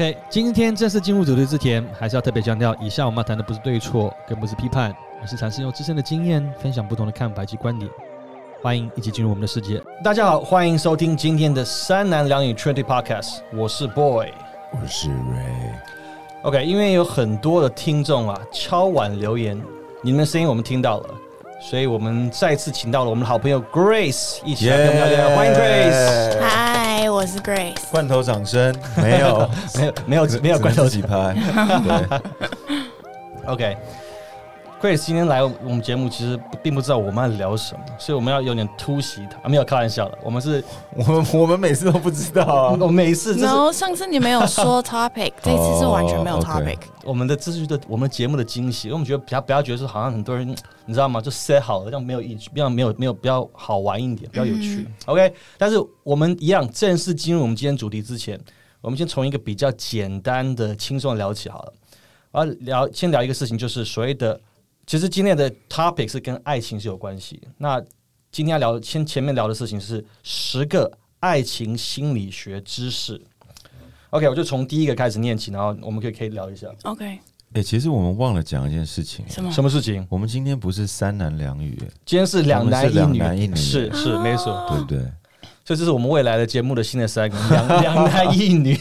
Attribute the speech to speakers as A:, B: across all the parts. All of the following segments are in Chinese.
A: OK，今天正式进入主题之前，还是要特别强调，以下我们要谈的不是对错，更不是批判，而是尝试用自身的经验分享不同的看法及观点。欢迎一起进入我们的世界。大家好，欢迎收听今天的三男两女 Trinity Podcast，我是 Boy。
B: 我是
A: Ray，OK，因为有很多的听众啊敲碗留言，你们的声音我们听到了，所以我们再次请到了我们的好朋友 Grace 一起来跟我们聊聊。欢迎 Grace。
C: 嗨，我是 Grace。
B: 罐头掌声 没有，
A: 没有没有没有罐头
B: 自己拍，对
A: ，OK。Grace 今天来我们节目，其实并不知道我们要聊什么，所以我们要有点突袭他。啊、没有开玩笑的，我们是，
B: 我们 我们每次都不知道啊，
A: 我们每一次这是
C: 然后上次你没有说 topic，这次是完全没有
B: 哦
C: topic。
A: 我们的秩序的我们节目的惊喜，因为我们觉得不要不要觉得说好像很多人你知道吗？就 set 好了，这样没有意，比较没有没有比较好玩一点，比较有趣。OK，但是我们一样正式进入我们今天主题之前，我们先从一个比较简单的、轻松的聊起好了。我要聊先聊一个事情，就是所谓的，其实今天的 topic 是跟爱情是有关系。那今天要聊先前面聊的事情是十个爱情心理学知识。OK，我就从第一个开始念起，然后我们可以可以聊一下
C: OK，
B: 哎，其实我们忘了讲一件事情，
C: 什么？
A: 什么事情。
B: 我们今天不是三男两女，
A: 今天是两男一女是是没错，
B: 对不对？
A: 所以这是我们未来的节目的新的三个两两男一女，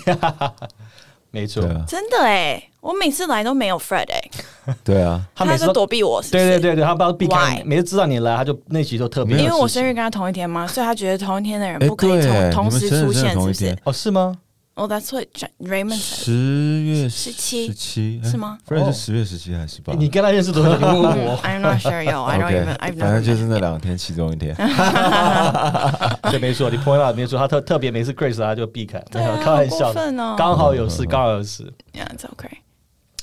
A: 没错
C: 真的哎，我每次来都没有 Fred 哎，
B: 对啊，
C: 他在
A: 他每次都
C: 躲避我，是不是
A: 对对。对对，他不知道避开
C: Why？
A: 每次知道你来，他就那集都特别
C: 因为我生日跟他同一天嘛，所以他觉得同一天的人
B: 哎
C: 不可以
B: 对
C: 同同时出现，是不是？
A: 哦，是吗？
C: 哦，That's what Raymond。
B: 十月
C: 十七
B: 十七
C: 是吗
A: ？Frank
B: 是十月十七还是十八？
A: 你跟他认识多久？你问问我
C: ，I'm not sure, yo. I don't even. I've
B: 反正.就是那两天其中一天。
A: 对，没错，你 point out 没错，他特特别每次 Grace 他就避开，开玩笑的，
C: 好过分哦。
A: 刚好有事，刚好有事。
C: Yeah, it's okay.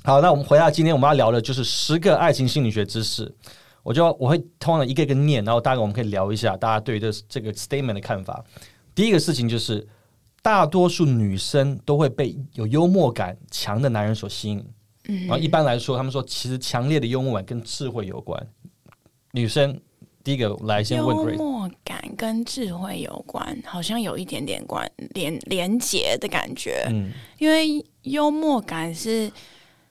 A: 好，那我们回到今天我们要聊的就是十个爱情心理学知识。我就我会通常一个一个念，然后大概我们可以聊一下大家对于这这个 statement 的看法。第一个事情就是，大多数女生都会被有幽默感强的男人所吸引。
C: 嗯
A: 然后一般来说，他们说其实强烈的幽默感跟智慧有关。女生第一个来先问
C: 幽默感跟智慧有关，好像有一点点关连连结的感觉。
A: 嗯，
C: 因为幽默感是，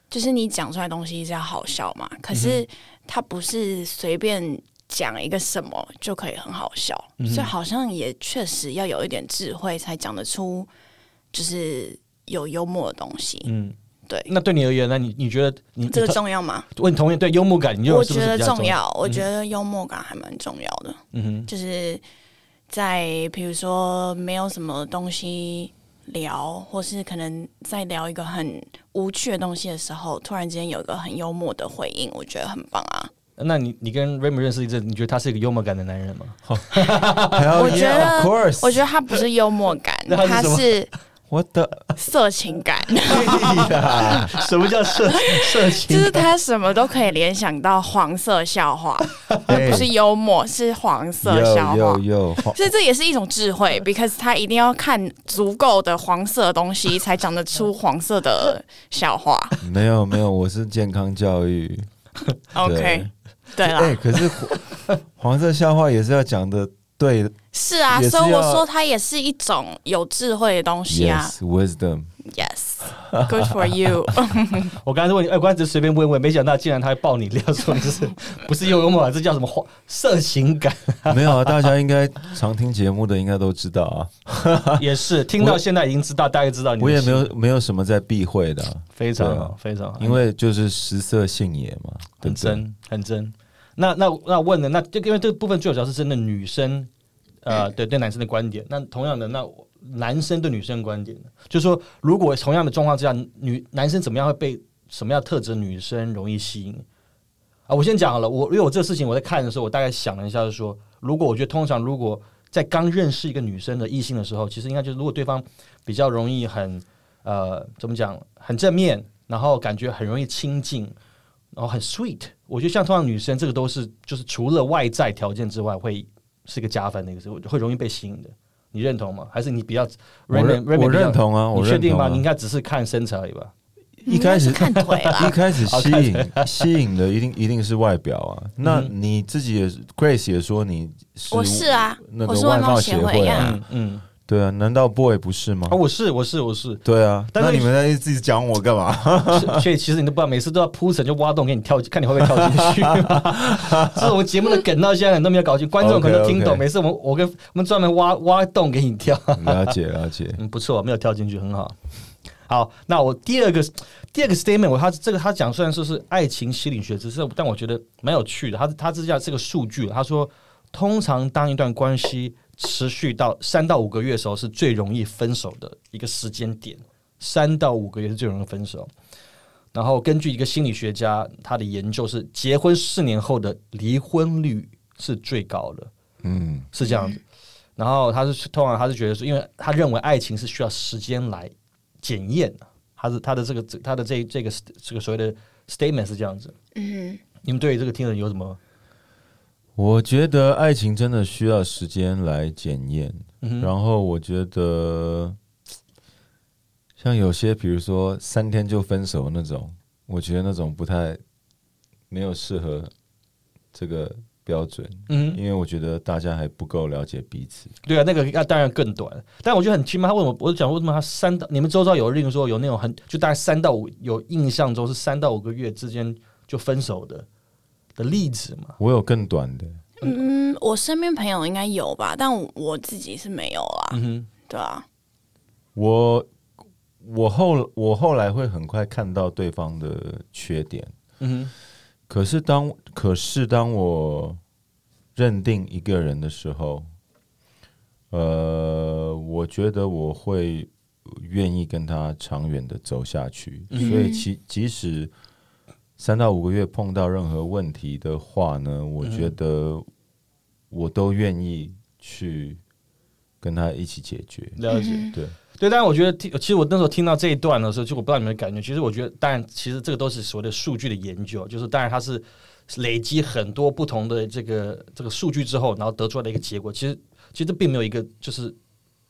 C: 就是你讲出来的东西是要好笑嘛，可
A: 嗯
C: 是它不是随便讲一个什么就可以很好笑，
A: 嗯
C: 所以好像也确实要有一点智慧才讲得出，就是有幽默的东西。
A: 嗯，
C: 对，
A: 那对你而言呢？你你觉得你
C: 这个重要吗？
A: 问同意对幽默感，
C: 我觉得重要，我觉得幽默感还蛮重要的。
A: 嗯哼，
C: 就是在比如说没有什么东西聊，或是可能在聊一个很无趣的东西的时候，突然之间有一个很幽默的回应，我觉得很棒啊！
A: 那你你跟 Raymond 认识一阵，你觉得他是一个幽默感的男人吗？
C: 我觉得我觉得他不是幽默感，
A: 那他
C: 他
A: 是
B: 我的
C: 色情感，
A: 什么叫色色情？
C: 就是他什么都可以联想到黄色笑话，而不是幽默，是黄色笑话。所以这也是一种智慧，because 他一定要看足够的黄色的东西，才讲得出黄色的笑话。
B: 没有没有，我是健康教育。
C: OK，对
B: 哎、
C: 啦，
B: 可是黄黄色笑话也是要讲的对。
C: 是啊，
B: 是
C: 所以我说它也是一种有智慧的东西啊。
B: ，yes
C: wisdom，Yes，good for you。
A: 我刚才问你，哎，我刚才只是随便问问，没想到竟然他会爆你料，说你是 不是幽默感，这叫什么话色情感？
B: 没有啊，大家应该常听节目的应该都知道啊，
A: 也是听到现在已经知道，大概知道你
B: 我也没有没有什么在避讳的啊、
A: 非常好
B: 啊，
A: 非常好，
B: 因为就是食色性也嘛？
A: 很真很真。那那那问的那就因为这个部分最主要是真的女生，呃，对对男生的观点。那同样的，那男生对女生的观点呢，就是说，如果同样的状况之下，女男生怎么样会被什么样特质的女生容易吸引？啊，我先讲好了，我因为我这个事情我在看的时候，我大概想了一下，就是说，如果我觉得通常如果在刚认识一个女生的异性的时候，其实应该就是如果对方比较容易很呃怎么讲很正面，然后感觉很容易亲近，然后很 sweet，我觉得像通常女生这个都是就是除了外在条件之外，会是一个加分的一个，会容易被吸引的。你认同吗？还是你比较
B: 我认
A: Raymond- Raymond
B: 我认同啊，我
A: 你确定吗？
B: 认同啊
A: 你应该只是看身材而已吧？
B: 一开始
C: 看腿
B: 一，开始吸引 吸引的一定一定是外表啊。那
A: 嗯
B: 你自己也是 Grace 也说你是
C: 我是啊
B: 那个
C: 我是外貌协
B: 会啊。
A: 嗯嗯，
B: 对啊，难道 boy 不是吗
A: 啊，？我是我是我是，
B: 对啊，
A: 但是
B: 那你们在自己讲我干嘛？
A: 所以其实你都不知道，每次都要铺陈就挖洞给你跳，看你会不会跳进去。这是我们节目的梗，到现在你都没有搞清，观众可能都听懂。每次我们我跟我们专门挖挖洞给你跳，
B: 了解了解，
A: 嗯，不错，没有跳进去，很好。好，那我第二个第二个 statement，我他这个他讲虽然说是爱情心理学只是，但我觉得蛮有趣的。他他这叫这个数据，他说通常当一段关系持续到三到五个月的时候，是最容易分手的一个时间点。三到五个月是最容易分手。然后根据一个心理学家他的研究是，结婚四年后的离婚率是最高的。
B: 嗯，
A: 是这样子。然后他是通常他是觉得说，因为他认为爱情是需要时间来检验的，他是他的这个他的这这个这个所谓的 statement 是这样子。
C: 嗯
A: 你们对于这个听人有什么？
B: 我觉得爱情真的需要时间来检验，
A: 嗯
B: 然后我觉得像有些比如说三天就分手那种，我觉得那种不太没有适合这个标准，
A: 嗯，
B: 因为我觉得大家还不够了解彼此。
A: 对啊，那个那当然更短，但我觉得很奇妙。他为什么？我就讲为什么他三到你们周遭有，例如说有那种很就大概三到五有印象中是三到五个月之间就分手的的例子嘛？
B: 我有更短的，
C: 嗯，我身边朋友应该有吧，但我我自己是没有啦，
A: 嗯哼，
C: 对啊，
B: 我我后我后来会很快看到对方的缺点。
A: 嗯
B: 可是当可是当我认定一个人的时候，呃，我觉得我会愿意跟他长远的走下去。
A: 嗯
B: 所以其即使三到五个月碰到任何问题的话呢，我觉得我都愿意去跟他一起解决。
A: 了解。
C: 嗯
B: 对，
A: 对，但是我觉得听，其实我那时候听到这一段的时候，就我不知道你们的感觉。其实我觉得，当然，其实这个都是所谓的数据的研究，就是当然它是累积很多不同的这个这个数据之后，然后得出来的一个结果。其实，其实这并没有一个，就是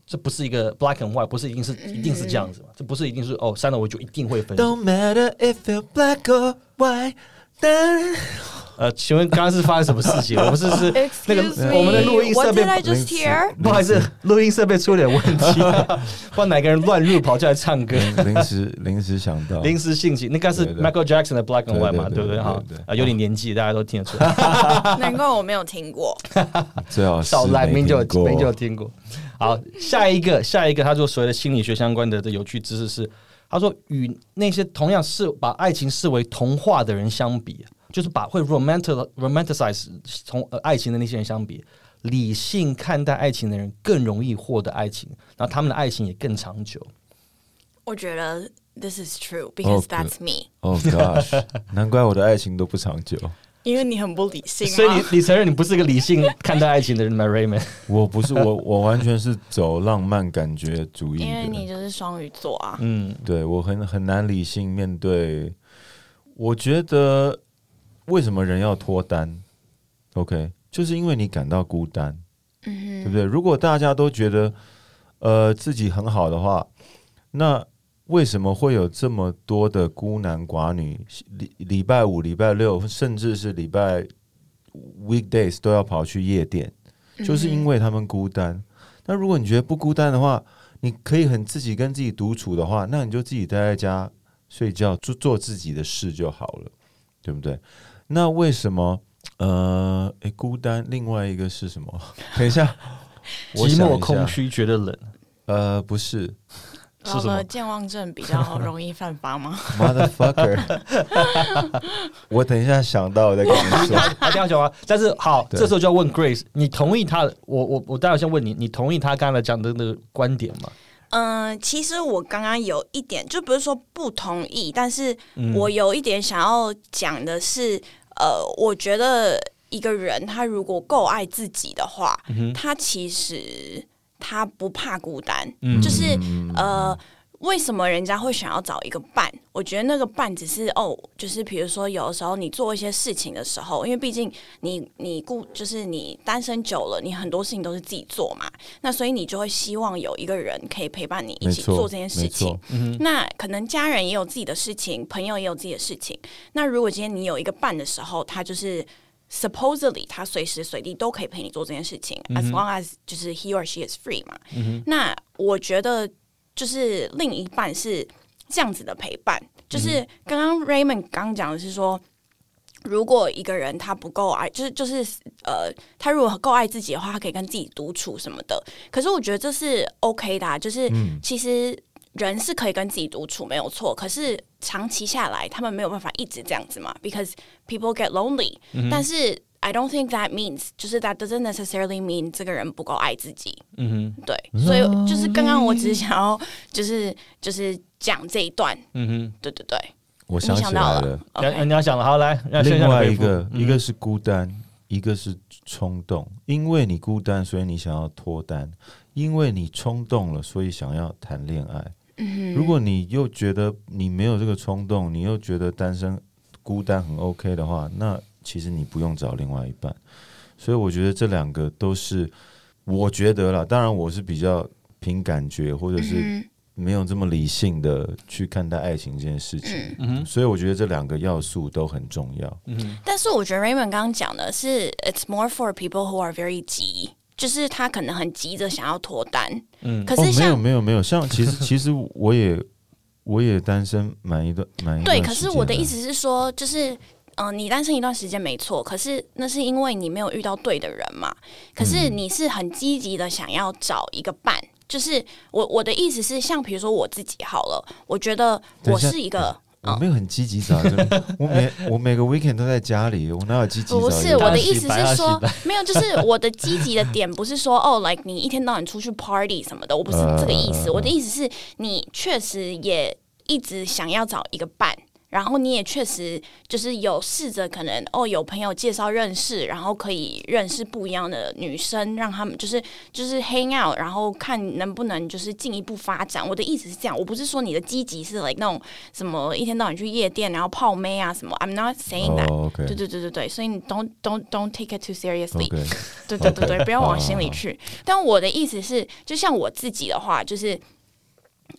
A: 这不是一个 black and white，不是一定是一定是这样子嘛？这不是一定是哦，三到五就一定会分。
B: Don't matter if you're black or 但
A: 呃，请问刚刚是发生什么事情？我们是是那个
C: me,
A: 我们的录音设备？不好意思，录音设备出了点问题，不知道哪个人乱入跑进来唱歌。
B: 临临时临时想到，
A: 临时兴起，那该是 Michael Jackson 的 Black and White 嘛，
B: 对
A: 不对？哈啊，有点年纪，大家都听得出来。
C: 难怪我没有听过。
B: 最好是
A: 少来
B: 没
A: 明就有
B: 听过
A: 明就有听过。好，下一个下一个，他做所谓的心理学相关的的有趣知识是，他说与那些同样是把爱情视为童话的人相比，就是把会 romantic romanticize 从呃爱情的那些人相比，理性看待爱情的人更容易获得爱情，然后他们的爱情也更长久。
C: 我觉得 this is true because that's me，、
B: Oh gosh，难怪我的爱情都不长久。
C: 因为你很不理性
A: 所以你。你承认你不是个理性看待爱情的人吗，Raymond？
B: 我不是我，我完全是走浪漫感觉主义
C: 因为你。就是双鱼座啊，
A: 嗯
B: 对我很很难理性面对。我觉得为什么人要脱单？OK，就是因为你感到孤单，
C: 嗯
B: 对不对？如果大家都觉得呃自己很好的话，那为什么会有这么多的孤男寡女？礼礼拜五、礼拜六，甚至是礼拜 weekdays 都要跑去夜店，就是因为他们孤单。那如果你觉得不孤单的话，你可以很自己跟自己独处的话，那你就自己待在家睡觉，做做自己的事就好了，对不对？那为什么呃，诶，孤单？另外一个是什么？等一下，
A: 寂寞空。虚，觉得冷。
B: 呃，不是
C: 老
A: 是什么
C: 健忘症比较容易犯法吗？
B: motherfucker。我等一下想到我再跟你说。
A: 他这样讲啊，但是好，
B: 对
A: 这时候就要问 Grace，你同意他的？我我我待会先问你，你同意他刚才讲的那个观点吗？
C: 嗯，其实我刚刚有一点，就不是说不同意，但是
A: 嗯
C: 我有一点想要讲的是，呃，我觉得一个人他如果够爱自己的话，
A: 嗯
C: 他其实他不怕孤单，
A: 嗯
C: 就是呃。为什么人家会想要找一个伴？我觉得那个伴只是哦，就是比如说有的时候你做一些事情的时候，因为毕竟你你顾就是你单身久了，你很多事情都是自己做嘛，那所以你就会希望有一个人可以陪伴你一，起做这件事情。。
A: 嗯
C: 那可能家人也有自己的事情，朋友也有自己的事情。那如果今天你有一个伴的时候，他就是 supposedly 他随时随地都可以陪你做这件事情、a s long as 就是 he or she is free 嘛。那我觉得就是另一半是这样子的陪伴，就是刚刚 Raymond 刚讲的是说。如果一个人他不够爱，就是就是呃，他如果够爱自己的话，他可以跟自己独处什么的。可是我觉得这是 OK 的、啊，就是其实人是可以跟自己独处没有错。可是长期下来，他们没有办法一直这样子嘛，because people get lonely、但是 I don't think that means 就是 that doesn't necessarily mean 这个人不够爱自己。
A: 嗯哼，
C: 对，所以就是刚刚我只是想要就是就是讲这一段，
A: 嗯哼。
C: 对对对，
B: 我想起来了，
A: 你要想了，好来，
B: 另外一个，
A: 嗯。
B: 一个是孤单，一个是冲动。因为你孤单，所以你想要脱单；因为你冲动了，所以想要谈恋爱。
C: 嗯
B: 如果你又觉得你没有这个冲动，你又觉得单身孤单很 OK 的话，那其实你不用找另外一半。所以我觉得这两个都是，我觉得啦，当然我是比较凭感觉，或者是
C: 嗯
B: 没有这么理性的去看待爱情这件事情。
C: 嗯。
A: 嗯哼，
B: 所以我觉得这两个要素都很重要。
A: 嗯，
C: 但是我觉得 Raymond 刚刚讲的是，it's more for people who are very 急，就是他可能很急着想要脱单，
A: 嗯，
B: 哦，没有
C: 可是像、
B: 没有没有，像其实 其实我也我也单身满一段满一段
C: 对，可是我的意思是说，就是嗯、呃你单身一段时间没错，可是那是因为你没有遇到对的人嘛。可是
B: 嗯
C: 你是很积极的想要找一个伴，就是我我的意思是，像比如说我自己好了，我觉得我是一个。
B: 我没有很积极找这个，我每我每个 weekend 都在家里，我哪有积极
C: 不是我的意思是说，没有，就是我的积极的点不是说哦，like 你一天到晚出去 party 什么的，我不是这个意思。
B: 呃
C: 我的意思是你确实也一直想要找一个伴。然后你也确实就是有试着可能哦，有朋友介绍认识，然后可以认识不一样的女生，让他们就是就是 hang out，然后看能不能就是进一步发展。我的意思是这样，我不是说你的积极是 like 那种什么一天到晚去夜店然后泡妹啊什么，I'm not saying that、对对对对对，所以你 don't don't don't take it too seriously。对对对对不要往心里 去。但我的意思是，就像我自己的话，就是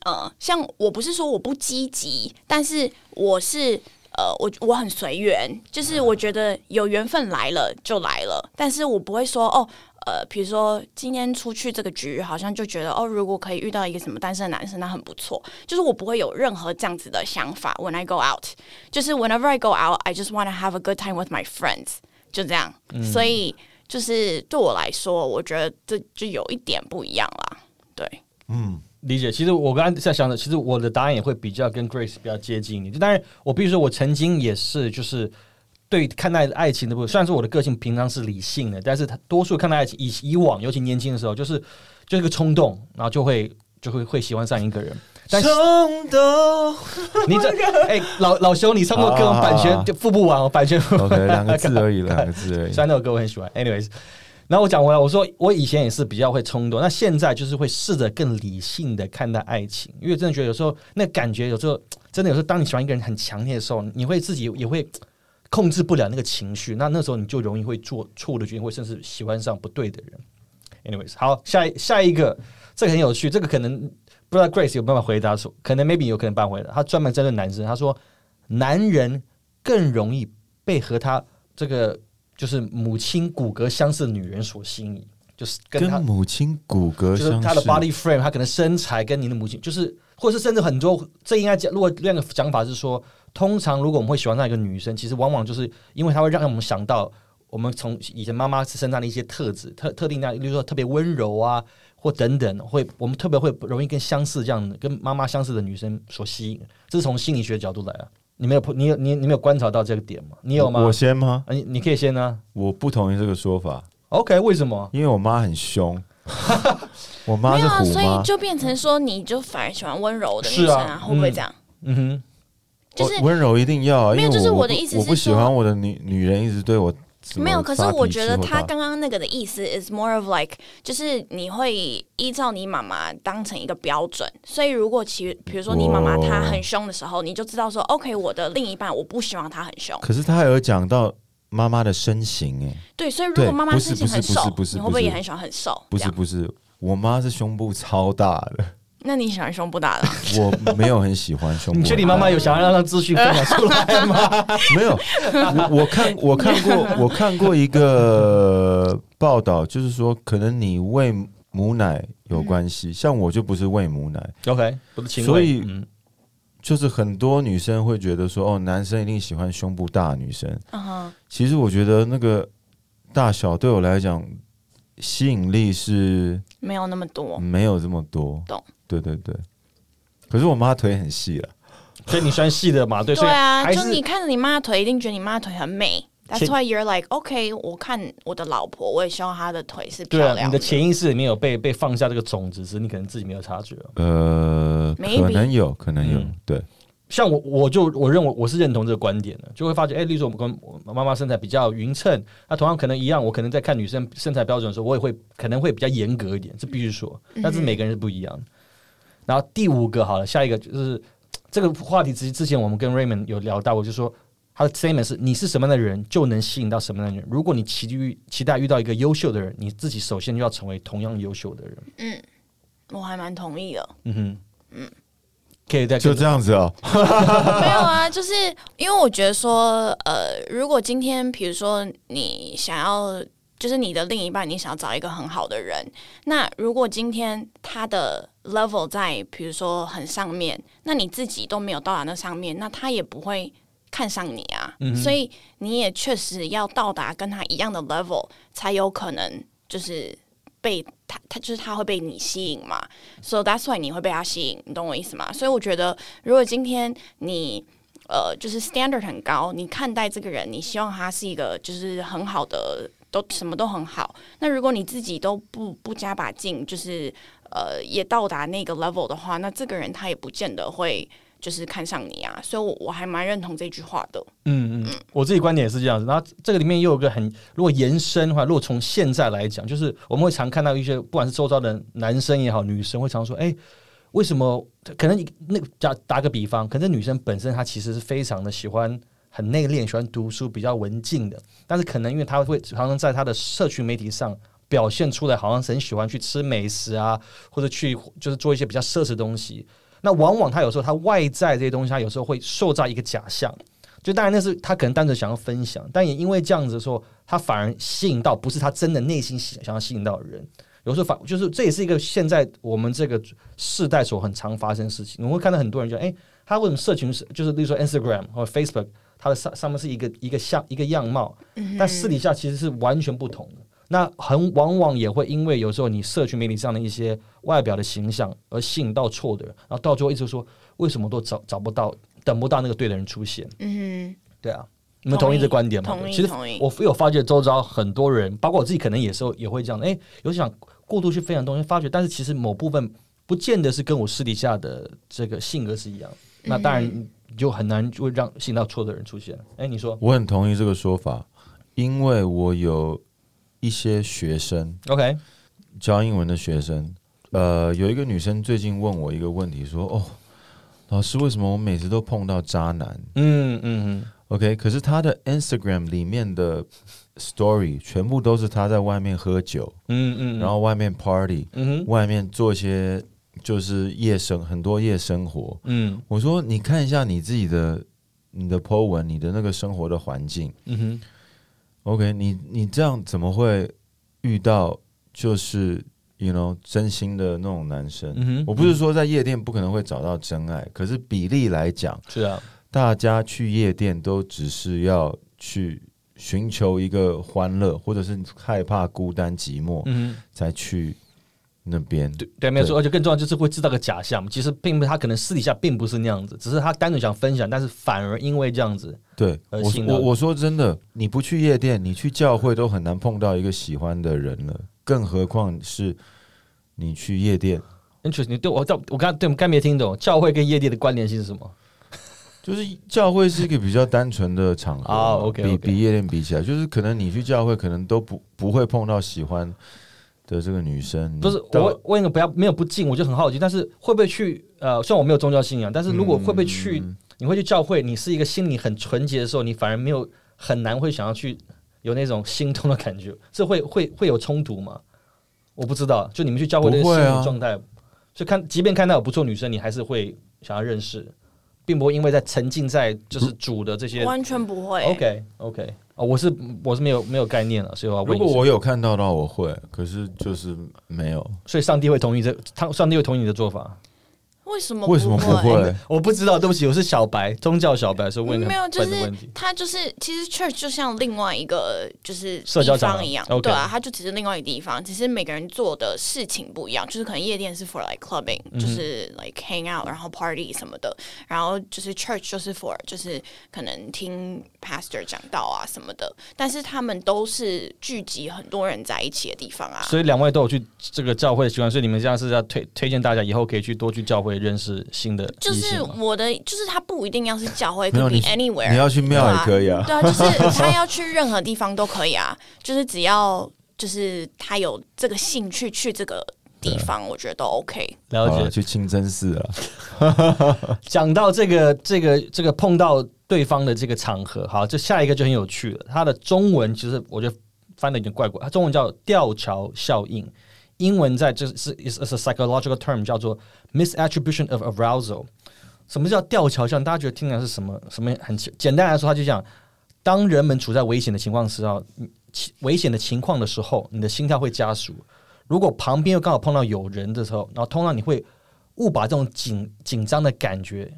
C: 呃，像我不是说我不积极，但是我是。呃，我我很随缘，就是我觉得有缘分来了就来了，但是我不会说哦，呃，比如说今天出去这个局，好像就觉得哦，如果可以遇到一个什么单身的男生，那很不错。就是我不会有任何这样子的想法。When I go out，就是 whenever I go out，I just want to have a good time with my friends，就这样。所以就是对我来说，我觉得这就有一点不一样啦。对，
B: 嗯，
A: 理解。其实我刚刚在想的，其实我的答案也会比较跟 Grace 比较接近一点。当然，我必须说，我曾经也是就是。对看待爱情的部分，虽然说我的个性平常是理性的，但是他多数看待爱情以以往，尤其年轻的时候，就是就是个冲动，然后就会就会会喜欢上一个人。
B: 冲动。
A: 你这哎、老老兄，你唱过歌版权就付不完哦，版权付不完
B: OK，两个字而已，两个字而已
A: 虽。然那首歌我很喜欢，anyways。然后我讲回来，我说我以前也是比较会冲动，那现在就是会试着更理性的看待爱情，因为真的觉得有时候那感觉有时候真的有时候，当你喜欢一个人很强烈的时候，你会自己也会控制不了那个情绪，那那时候你就容易会做错误的决定，或甚至喜欢上不对的人。anyways，好，下一下一个，这个很有趣，这个可能不知道 Grace 有办法回答说，可能 maybe 有可能办回答。他专门针对男生，他说男人更容易被和他这个就是母亲骨骼相似的女人所吸引，就是跟他
B: 跟母亲骨骼相
A: 就是她的 body frame，她可能身材跟您的母亲，就是或者是甚至很多，这应该讲，如果另一个讲法是说，通常如果我们会喜欢上一个女生，其实往往就是因为她会让我们想到我们从以前妈妈身上的一些特质，特特定的，比如说特别温柔啊，或等等，会我们特别会容易跟相似这样的跟妈妈相似的女生所吸引，这是从心理学角度来啊。你没有你有你你没有观察到这个点吗？你有吗？
B: 我先吗？
A: 啊，你你可以先呢、
B: 我不同意这个说法
A: ，OK，为什么？
B: 因为我妈很凶，我妈是
C: 没有啊，所以，就变成说，你就反而喜欢温柔的女生啊，会不会
A: 嗯
C: 这样？
A: 嗯哼，
C: 就是
B: 温柔一定要啊，
C: 没有
B: 因为
C: 就是我的
B: 我不我不
C: 意思是说
B: 喜欢我的女女人一直对我
C: 没有，可是我觉得他刚刚那个的意思 is more of like，就是你会依照你妈妈当成一个标准，所以如果其比如说你妈妈她很凶的时候，你就知道说，OK，我的另一半我不希望她很凶，
B: 可是他有讲到妈妈的身形，哎，
C: 对，所以如果妈妈身形很瘦，你会不会也很喜欢很瘦？
B: 不是不是，我妈是胸部超大的，
C: 那你喜欢胸部大的？
B: 我没有很喜欢胸部。
A: 你觉得你妈妈有想要让她资讯分享出来吗？
B: 没有？我我看我看过我看过一个报道，就是说可能你喂母奶有关系，像我就不是喂母奶
A: ，OK，不是亲喂
B: 所以
A: 嗯
B: 就是很多女生会觉得说，哦，男生一定喜欢胸部大的女生。其实我觉得那个大小对我来讲吸引力是
C: 没有那么多。
B: 没有这么多。
C: 懂？
B: 对对对。可是我妈腿很细了，
A: 所以你喜欢细的嘛？对，所以
C: 对啊，
A: 还
C: 就是你看着你妈的腿，一定觉得你妈的腿很美。That's
A: 前
C: why you're like, OK，我看我的老婆，我也希望她的腿是
A: 对啊，
C: 漂亮
A: 你的潜意识里面有被被放下这个种子，只是你可能自己没有察觉。
B: 呃
C: ，Maybe
B: 可能有，可能有，
A: 嗯
B: 对，
A: 像我，我就我认为我是认同这个观点的，就会发觉，哎、例如说我跟我妈妈身材比较匀称，那同样可能一样，我可能在看女生身材标准的时候，我也会可能会比较严格一点，这必须说，但是每个人是不一样的。然后第五个好了，下一个就是这个话题，之之前我们跟 Raymond 有聊到我，就说他的 statement 是你是什么样的人，就能吸引到什么样的人。如果你期遇期待遇到一个优秀的人，你自己首先就要成为同样优秀的人。
C: 嗯我还蛮同意的。
A: 嗯哼，嗯，可以再
B: 就这样子哦。
C: 没有啊，就是因为我觉得说，呃，如果今天比如说你想要，就是你的另一半，你想要找一个很好的人，那如果今天他的 level 在比如说很上面，那你自己都没有到达那上面，那他也不会看上你啊。所以你也确实要到达跟他一样的 level，才有可能就是。被他，他就是他会被你吸引嘛，so that's why 你会被他吸引，你懂我意思吗？所以我觉得，如果今天你呃就是 standard 很高，你看待这个人，你希望他是一个就是很好的，都什么都很好。那如果你自己都不不加把劲，就是呃也到达那个 level 的话，那这个人他也不见得会就是看上你啊。所以我，我还蛮认同这句话的。
A: 嗯嗯，我自己观点也是这样子。然后这个里面又有个很，如果延伸的话，如果从现在来讲，就是我们会常看到一些，不管是周遭的男生也好，女生会常说，哎、为什么？可能你那个打打个比方，可能女生本身她其实是非常的喜欢很内敛，喜欢读书，比较文静的，但是可能因为他会常常在他的社群媒体上。表现出来好像是很喜欢去吃美食啊，或者去就是做一些比较奢侈的东西。那往往他有时候他外在这些东西，他有时候会塑造一个假象。就当然那是他可能单纯想要分享，但也因为这样子的时候，他反而吸引到不是他真的内心想想要吸引到的人。有时候反就是这也是一个现在我们这个世代所很常发生的事情。我们会看到很多人就哎、他为什么社群是就是例如说 Instagram 或 Facebook，它的上上面是一个一个像一个样貌，但私底下其实是完全不同的。那很往往也会因为有时候你社群媒体上的一些外表的形象而吸引到错的人，然后到最后一直说为什么都找找不到等不到那个对的人出现。
C: 嗯
A: 对啊，你们同意这观点吗？
C: 同意
A: 其实我有发觉周遭很多人，包括我自己，可能也是也会这样。哎、有时想过度去分享东西，发觉，但是其实某部分不见得是跟我私底下的这个性格是一样。那当然你就很难就会让吸引到错的人出现。哎、你说
B: 我很同意这个说法，因为我有一些学生
A: OK？
B: 教英文的学生，呃，有一个女生最近问我一个问题，说：“哦，老师，为什么我每次都碰到渣男
A: 嗯嗯
B: ？”OK，可是她的 Instagram 里面的 story 全部都是她在外面喝酒，
A: 嗯嗯，
B: 然后外面 party，
A: 嗯哼
B: 外面做一些就是夜生很多夜生活。
A: 嗯
B: 我说：“你看一下你自己的你的 po 文，你的那个生活的环境。”
A: 嗯哼
B: OK，你你这样怎么会遇到就是 you know 真心的那种男生？
A: 嗯哼，
B: 我不是说在夜店不可能会找到真爱，可是比例来讲，
A: 是啊，
B: 大家去夜店都只是要去寻求一个欢乐，或者是害怕孤单寂寞，
A: 嗯哼。
B: 才去那边。
A: 对对，没有错，而且更重要就是会制造个假象，其实并不是他可能私底下并不是那样子，只是他单纯想分享，但是反而因为这样子，
B: 对我我我说真的，你不去夜店，你去教会都很难碰到一个喜欢的人了，更何况是你去夜店。
A: interesting，你对我到我刚对我们刚没听懂教会跟夜店的关联性是什么？
B: 就是教会是一个比较单纯的场合
A: 啊
B: 嘛
A: OK，OK
B: 比比夜店比起来，就是可能你去教会，可能都不不会碰到喜欢的这个女生。
A: 不是我问一个不要没有不敬，我就很好奇，但是会不会去呃，虽然我没有宗教信仰，但是如果会不会去，
B: 嗯
A: 你会去教会，你是一个心里很纯洁的时候，你反而没有很难会想要去有那种心动的感觉，这会会会有冲突吗？我不知道，就你们去教会的心理状态，就看，即便看到有不错女生，你还是会想要认识，并不会因为在沉浸在就是主的这些。
C: 完全不会。
A: OK OK，哦，我是我是没有没有概念了，所以我要问
B: 如果我有看到的话，我会，可是就是没有。
A: 所以上帝会同意这，他上帝会同意你的做法。
C: 为什么
B: 为什么不会？
A: 我不知道，对不起，我是小白，宗教小白，所以问
C: 没有，就是
A: 笨的问题。
C: 它就是其实 church 就像另外一个就是
A: 社交场
C: 地方一样对啊，他就只是另外一个地方，只是每个人做的事情不一样，就是可能夜店是 for like clubbing，、就是 like hang out，然后 party 什么的，然后就是 church 就是 for 就是可能听 pastor 讲道啊什么的，但是他们都是聚集很多人在一起的地方啊。
A: 所以两位都有去这个教会的习惯，所以你们这样是要推推荐大家以后可以去多去教会认识新的
C: 就是我的，就是他不一定要是教会，可以
B: 你
C: anywhere，
B: 你要去庙也可以啊。
C: 对啊，就是他要 去任何地方都可以啊，就是只要就是他有这个兴趣去这个地方，我觉得都 OK。
A: 了解。
B: 去清真寺了。
A: 讲到这个这个这个碰到对方的这个场合，好，这下一个就很有趣了。它的中文其实我觉得翻的有点怪怪，它中文叫吊桥效应，英文在就是 is is a psychological term 叫做 misattribution of arousal。什么叫吊桥效应？大家觉得听起来是什么什么很简单来说，它就讲，当人们处在危险的情况时候，你其危险的情况的时候，你的心跳会加速。如果旁边又刚好碰到有人的时候，然后通常你会误把这种紧紧张的感觉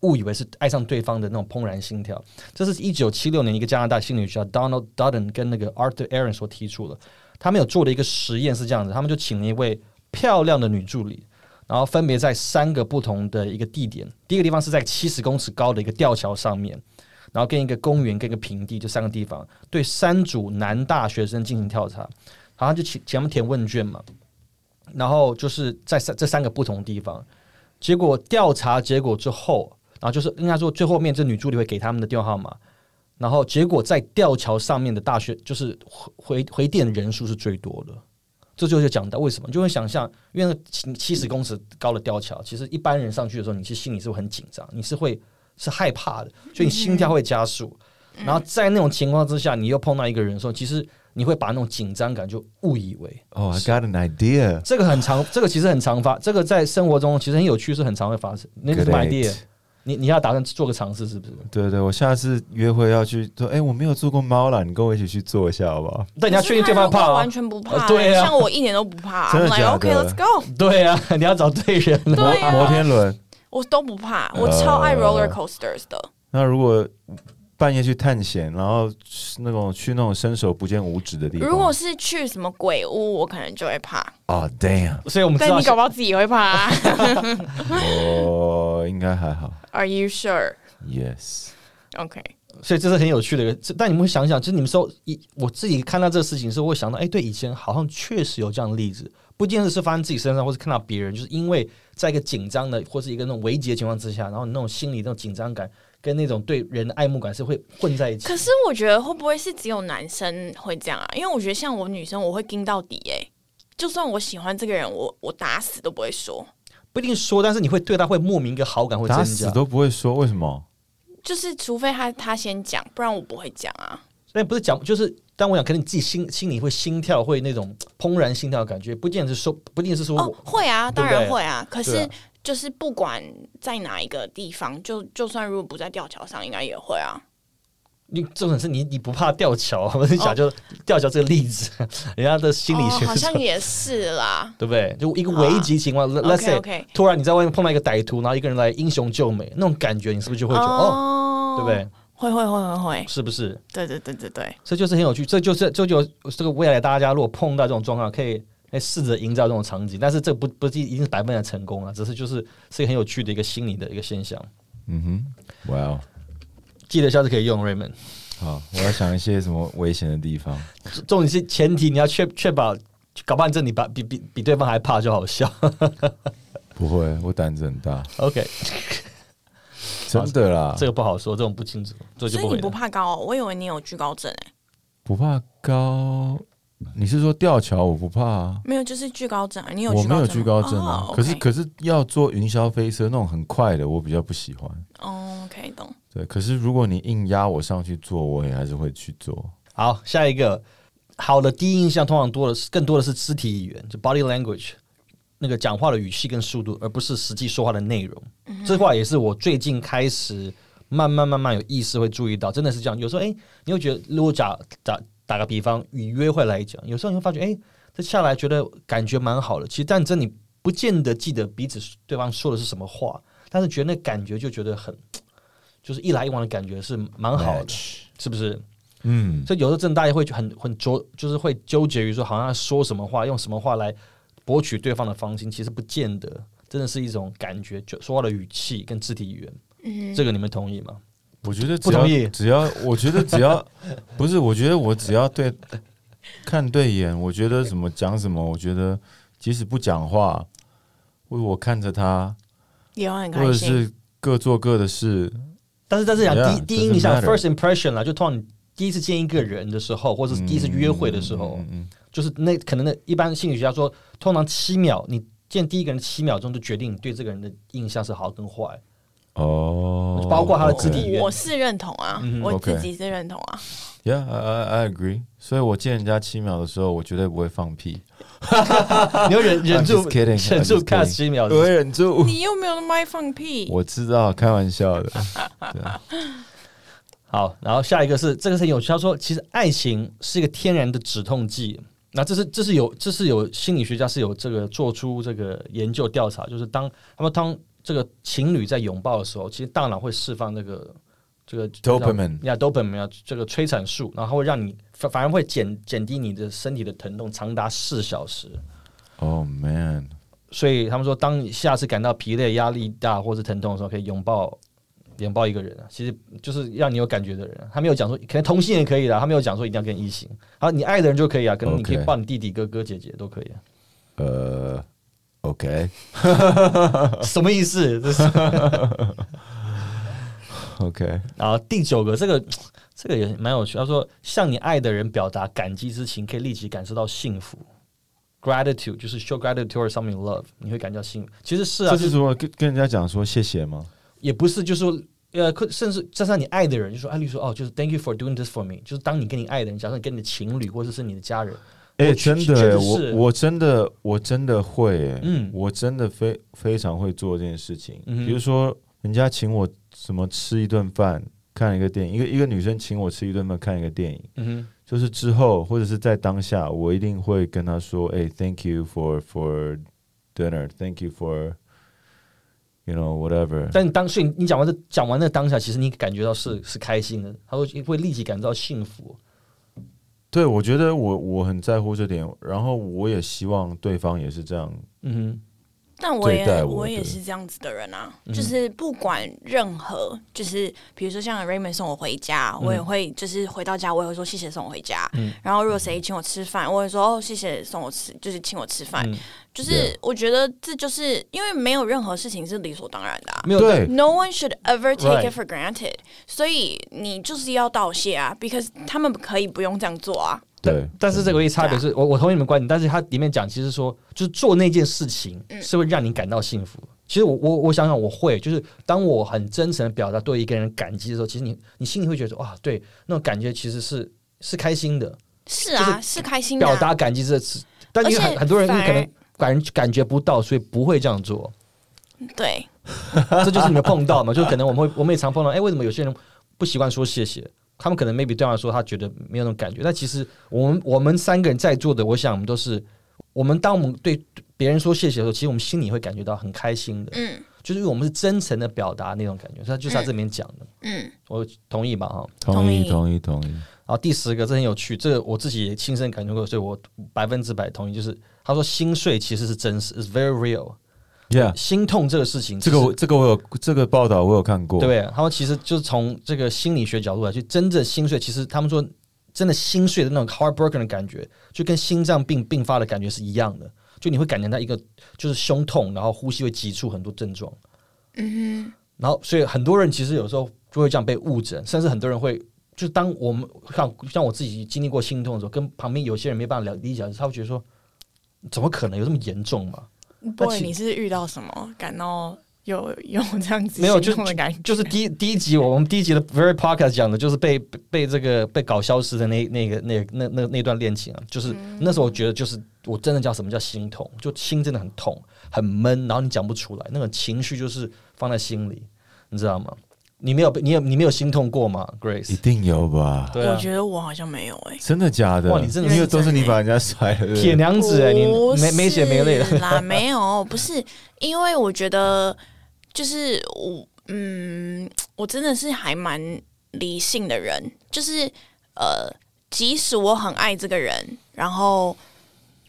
A: 误以为是爱上对方的那种怦然心跳。这是一九七六年一个加拿大心理学家 Donald Dutton 跟那个 Arthur Aaron 所提出的。他们有做的一个实验是这样子，他们就请了一位漂亮的女助理，然后分别在三个不同的一个地点。第一个地方是在七十公尺高的一个吊桥上面，然后跟一个公园跟一个平地这三个地方，对三组男大学生进行调查，然后就前前面填问卷嘛，然后就是在三这三个不同的地方，结果调查结果之后，然后就是应该说最后面这女助理会给他们的电话号码，然后结果在吊桥上面的大学就是回回回电人数是最多的。这就就讲到为什么，你就会想象，因为七七十公尺高的吊桥，其实一般人上去的时候，你其实心里是会很紧张，你是会是害怕的，所以你心跳会加速。然后在那种情况之下，你又碰到一个人的时候，其实你会把那种紧张感就误以为
B: 哦、i got an idea。
A: 这个很常，这个其实很常发，这个在生活中其实很有趣，是很常会发生。那个 idea，你你要打算做个尝试是不是？
B: 对对，我下次约会要去说，哎、我没有做过猫啦，你跟我一起去做一下好不好？
A: 但你要确定对方怕
C: 完。全不怕、
A: 呃对啊
C: 像我一点都不怕。
B: 真的假的
C: OK，let's go，
A: 对啊，你要找对人了。
C: 对啊
B: 摩天轮。
C: 我都不怕，我超爱
B: 呃
C: roller coasters 的。
B: 那如果半夜去探险，然后那种去那种伸手不见五指的地方，
C: 如果是去什么鬼屋，我可能就会怕。
B: 哦、damn，
A: 所以我们知道
C: 但你搞不好自己会怕、啊。
B: 我应该还好
C: Are you
B: sure?，yes。
C: OK，
A: 所以这是很有趣的一个。但你们会想想，就是你们说一，我自己看到这个事情的时候，会想到，哎，对，以前好像确实有这样的例子，不一定是发生自己身上，或是看到别人，就是因为在一个紧张的或是一个那种危急的情况之下，然后你那种心理那种紧张感跟那种对人的爱慕感是会混在一起。
C: 可是我觉得会不会是只有男生会这样啊？因为我觉得像我女生，我会盯到底、欸。就算我喜欢这个人，我我打死都不会说。
A: 不一定说，但是你会对他会莫名一个好感会增加。
B: 打死都不会说，为什么？
C: 就是除非他他先讲，不然我不会讲啊。
A: 但不是讲，就是但我想，可能你自己心心里会心跳，会那种怦然心跳的感觉，不见得是说，不一定是说
C: 哦，会啊，当然会啊。可是就是不管在哪一个地方，就就算如果不在吊桥上，应该也会啊。
A: 你这种是你你不怕吊桥，我是讲就吊桥这个例子，人家的心理
C: 哦，
A: 学
C: 好像也是啦。
A: 对不对？就一个危急情况、l e t s say
C: OK，OK
A: 突然你在外面碰到一个歹徒，然后一个人来英雄救美，那种感觉你是不是就会觉得哦
C: 哦
A: 对不？对？
C: 会会会会会，
A: 是不是？
C: 对对对对对。
A: 这就是很有趣，这就是这就这个未来大家如果碰到这种状况，可以哎试着营造这种场景，但是这不不是一定是百分百成功啊，只是就是是一个很有趣的一个心理的一个现象。
B: 嗯哼，哇哦，
A: 记得下次可以用 Raymond。
B: 好，我要想一些什么危险的地方。
A: 重点是前提你要确确保，搞不好这你把比比比对方还怕就好笑。
B: 不会，我胆子很大
A: ，OK，
B: 真的啦。
A: 这个不好说，这种不清楚，这就不会
C: 所以你不怕高、哦？我以为你有惧高症哎、
B: 不怕高，你是说吊桥？我不怕啊，
C: 没有，就是惧高症啊。你有
B: 我没有
C: 惧高症吗
B: 惧高症啊。
C: 哦
B: 可是
C: OK
B: 可是要坐云霄飞车那种很快的，我比较不喜欢。
C: 哦，OK，懂。
B: 对，可是如果你硬压我上去做，我也还是会去做。
A: 好，下一个好的第一印象通常多的是更多的是肢体语言，就 body language。那个讲话的语气跟速度，而不是实际说话的内容。这话也是我最近开始慢慢慢慢有意识会注意到，真的是这样。有时候，哎、你会觉得，如果假打打个比方，以约会来讲，有时候你会发觉，哎、这下来觉得感觉蛮好的。其实，但真你不见得记得彼此对方说的是什么话，但是觉得那感觉就觉得很，就是一来一往的感觉是蛮好的，是不是？
B: 嗯，
A: 所以有时候真的大家会很很纠，就是会纠结于说，好像说什么话，用什么话来博取对方的芳心，其实不见得，真的是一种感觉，就说话的语气跟肢体语言。
C: 嗯，
A: 这个你们同意吗？
B: 我觉得只要
A: 不同意
B: 只要我觉得只要不是，我觉得我只要对看对眼，我觉得什么讲什么，我觉得即使不讲话，或者我看着他，或者。是各做各的事，
A: 但是但是讲第第一印象 first impression 啦，就通常你第一次见一个人的时候，或者是第一次约会的时候，
B: 嗯嗯嗯
A: 就是那可能那一般心理学家说，通常七秒，你见第一个人七秒钟就决定你对这个人的印象是好跟坏。
B: 哦，
A: 包括他的肢体语言
C: 我是认同啊，
A: 嗯
C: 我自己是认同啊。
B: Yeah, I I I agree。所以我见人家七秒的时候，我绝对不会放屁，
A: 你要忍忍住忍住看七秒
B: 我会忍住。
C: 你又没有那么爱放屁，
B: 我知道，开玩笑的。
A: 好，然后下一个是这个是很有趣，他说其实爱情是一个天然的止痛剂。那这是这是有这是有心理学家是有这个做出这个研究调查，就是当他们当这个情侣在拥抱的时候，其实大脑会释放这个这个
B: Dopamine
A: 呀 dopamine 呀这个催产素，然后会让你反反而会减减低你的身体的疼痛长达四小时。
B: Oh man，
A: 所以他们说，当你下次感到疲累、压力大或是疼痛的时候，可以拥抱拥抱一个人啊，其实就是让你有感觉的人啊。他没有讲说，可能同性也可以的，他没有讲说一定要跟异性。好，你爱的人就可以啊，可能你可以抱你弟弟、哥哥、姐姐都可以啊。
B: 呃，OK
A: 什么意思？这 是
B: OK，
A: 然后第九个，这个这个也蛮有趣。他说，向你爱的人表达感激之情，可以立即感受到幸福。Gratitude 就是 show gratitude or something love，你会感觉到幸福。其实是啊，
B: 这
A: 就是
B: 说跟跟人家讲说谢谢吗？
A: 也不是，就是说，呃，可甚至加上你爱的人，就说，哎，例如说，哦，就是 Thank you for doing this for me，就是当你跟你爱的人，假设你跟你的情侣或者是你的家人，
B: 哎、
A: 我
B: 真的、我我真的我真的会、欸，
A: 嗯
B: 我真的非非常会做这件事情。
A: 嗯
B: 比如说，人家请我什么吃一顿饭，看一个电影，一个一个女生请我吃一顿饭，看一个电影，
A: 嗯
B: 就是之后或者是在当下，我一定会跟她说，哎、t h a n k you for for dinner，Thank you for you know whatever，。
A: 但你当所以你讲完这讲完那当下，其实你感觉到是是开心的，他会会立即感到幸福。
B: 对，我觉得我我很在乎这点，然后我也希望对方也是这样。
A: 嗯
C: 但我也我也是这样子的人啊，
A: 嗯
C: 就是不管任何，就是比如说像 Raymond 送我回家，我也会就是回到家我也会说谢谢送我回家。
A: 嗯
C: 然后如果谁请我吃饭，我会说哦谢谢送我吃，就是请我吃饭。
A: 嗯
C: 就是我觉得这就是因为没有任何事情是理所当然的、啊，。
A: 没有
B: 对
C: ，No one should ever take it for granted，所以你就是要道谢啊，because 他们可以不用这样做啊。
B: 对，
A: 但是这个唯一差别是我我同意你们观点，但是它里面讲其实说，就是做那件事情是会让你感到幸福。其实我我我想想我会，就是当我很真诚的表达对一个人感激的时候，其实你你心里会觉得哇，对那种感觉其实是是开心的，
C: 是啊，是开心的、啊。
A: 表达感激这次，但因为很很多人可能感感觉不到，所以不会这样做。
C: 对，
A: 这就是你们碰到嘛，就可能我们会我们也常碰到，哎、为什么有些人不习惯说谢谢？他们可能 maybe 对他来说他觉得没有那种感觉，但其实我们我们三个人在座的，我想我们都是，我们当我们对别人说谢谢的时候，其实我们心里会感觉到很开心的，
C: 嗯
A: 就是因为我们是真诚的表达那种感觉，所以他就是他这边讲的，
C: 嗯，
A: 我同意吧哈。
B: 同意
C: 同意
B: 同意同意。
A: 然后第十个这很有趣，这个我自己也亲身感觉过，所以我百分之百同意。就是他说心碎其实是真实，is very real。
B: Yeah，
A: 心痛这个事情，
B: 这个我这个我有这个报道我有看过。
A: 对不对？他们其实就是从这个心理学角度来去，真正心碎，其实他们说真的心碎的那种 heartbroken 的感觉，就跟心脏病并发的感觉是一样的。就你会感觉到一个就是胸痛，然后呼吸会急促很多症状。
C: 嗯
A: 然后所以很多人其实有时候就会这样被误诊，甚至很多人会。就当我们像像我自己经历过心痛的时候，跟旁边有些人没办法了理解，他会觉得说，怎么可能有这么严重嘛？
C: 哼，boy，你是遇到什么感到有有这样子
A: 没有，
C: 的感觉，
A: 就是第一第一集，我们第一集的 very podcast 讲的就是被被被这个被搞消失的那那个那那那那段恋情啊，就是那时候我觉得就是我真的叫什么叫心痛，就心真的很痛很闷，然后你讲不出来，那个情绪就是放在心里，你知道吗？你没有被你有你没有心痛过吗
B: 一
A: ，Grace？
B: 一定有吧？
A: 对啊
C: 我，觉得我好像没有哎、
B: 真的假的？
A: 哇你真的
B: 因为都是你把人家甩了，
A: 铁娘子哎、你
C: 不
A: 没没血没泪的
C: 是啦，没有，不是，因为我觉得就是我，嗯，我真的是还蛮理性的人，就是呃，即使我很爱这个人，然后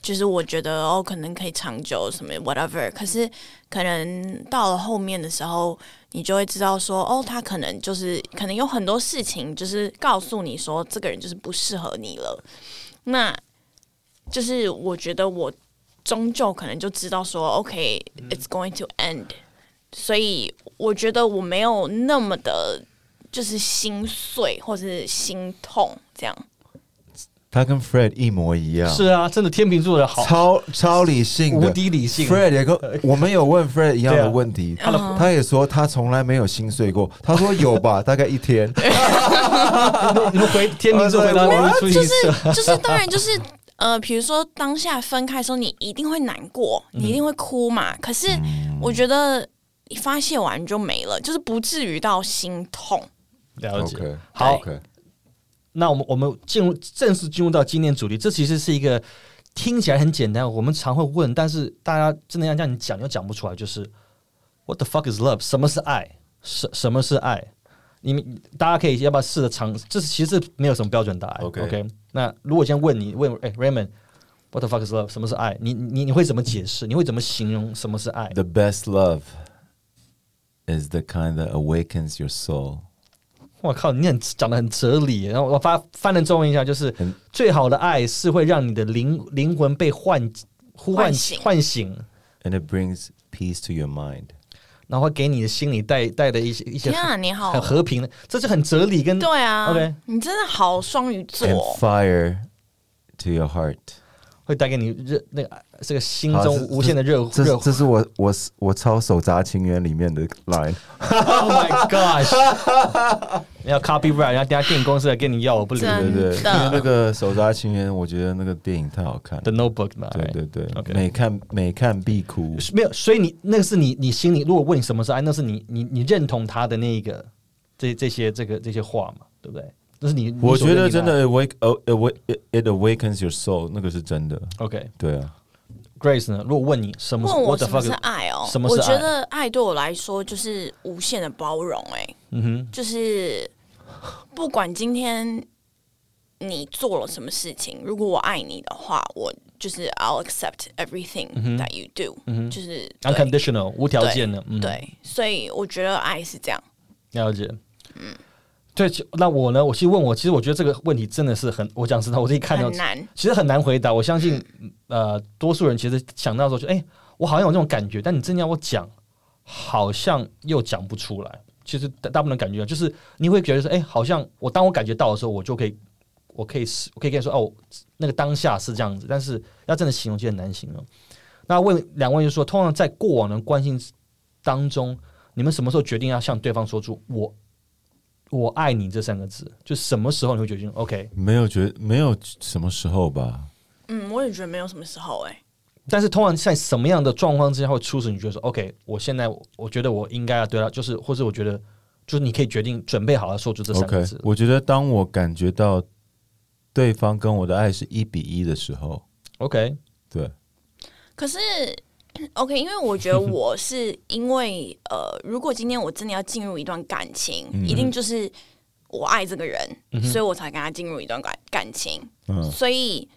C: 就是我觉得哦，可能可以长久什么 whatever，可是可能到了后面的时候，你就会知道说，哦，他可能就是可能有很多事情，就是告诉你说，这个人就是不适合你了。那就是我觉得我终究可能就知道说，OK，it's、going to end，所以我觉得我没有那么的，就是心碎或是心痛这样。
B: 他跟 Fred 一模一样，
A: 是啊，真的天秤座的好
B: 超超理性的，
A: 无敌理性。
B: Fred 也跟我们有问 Fred 一样的问题，
C: 他的
B: 他也说他从来没有心碎过。他说有吧，大概一天。
A: 你们回天秤座回答
B: 我
C: 就是，就是当然就是呃，比如说当下分开的时候，你一定会难过，你一定会哭嘛。可是我觉得发泄完就没了，就是不至于到心痛。
A: 了解。
B: OK，
A: 好那我们我们进入正式进入到今天主题，这其实是一个听起来很简单，我们常会问，但是大家真的要让你讲又讲不出来，就是 What the fuck is love？什么是爱？什什么是爱？你们大家可以要不要试着尝？这是其实没有什么标准答案。
B: OK
A: 那如果先问你问哎、Raymond，What the fuck is love？什么是爱？你你你会怎么解释？你会怎么形容什么是爱
B: ？The best love is the kind that awakens your soul。
A: 我靠，你很讲的很哲理。然后我发翻成中文一下，就是最好的爱是会让你的灵灵魂被唤呼唤
C: 唤醒
A: 唤醒
B: ，And it brings peace to your mind。
A: 然后给你的心里带带的一些一些
C: 天啊，你好
A: 很，和平的，这是很哲理跟
C: 对啊
A: OK
C: 你真的好双鱼座
B: fire to your heart。
A: 会带给你热那个这个心中无限的热热。
B: 这这是我我我抄手札情缘里面的 line。
A: Oh my gosh！你要 copyright，然后等下电影公司来跟你要，我不理
C: 真
B: 对对，因为那个手札情缘，我觉得那个电影太好看。
A: The Notebook 嘛。
B: 对对对每看每看必哭。
A: 没有，所以你那个是你你心里，如果问你什么是爱，那是你你你认同他的那一个这这些这个这些话嘛，对不对？那是你
B: 我觉得真。
A: 你所认定
B: 的 awake oh, awake it it awakens your soul，那个是真的。
A: 爱 OK，Grace、
B: 对啊，
A: 呢？如果问你什么是
C: 问我
A: What the
C: 什么
A: fuck？
C: 是
A: is-
C: 爱哦？
A: 什么是爱
C: 我觉得爱对我来说就是无限的包容、哎，
A: 嗯哼，
C: 就是不管今天你做了什么事情，如果我爱你的话，我就是 I'll accept everything that you do，、就是对
A: unconditional 无条件的，嗯，，
C: 对，所以我觉得爱是这样。
A: 了解。嗯，对，其那我呢？我其实问我，其实我觉得这个问题真的是很，我讲实话，我自己看到
C: 难，
A: 其实很难回答。我相信，呃，多数人其实想到说，就哎、我好像有这种感觉，但你真的要我讲，好像又讲不出来。其实大大部分的感觉就是你会觉得说，哎、好像我当我感觉到的时候，我就可以，我可以是，我可以跟你说，哦，那个当下是这样子，但是要真的形容就很难形容。那问两位就说，通常在过往的关系当中，你们什么时候决定要向对方说出“我我爱你”这三个字？就什么时候你会决定 OK？
B: 没有觉没有什么时候吧？
C: 嗯，我也觉得没有什么时候、哎，
A: 但是通常在什么样的状况之下会促使你觉得说，OK，我现在我觉得我应该要对他，就是或者我觉得就是你可以决定准备好了说出这三个
B: OK，
A: 字。
B: 我觉得当我感觉到对方跟我的爱是一比一的时候
A: ，OK，
B: 对，
C: 可是 OK，因为我觉得我是因为呃，如果今天我真的要进入一段感情，一定就是我爱这个人，所以我才跟他进入一段感感情。
B: 嗯。
C: 所以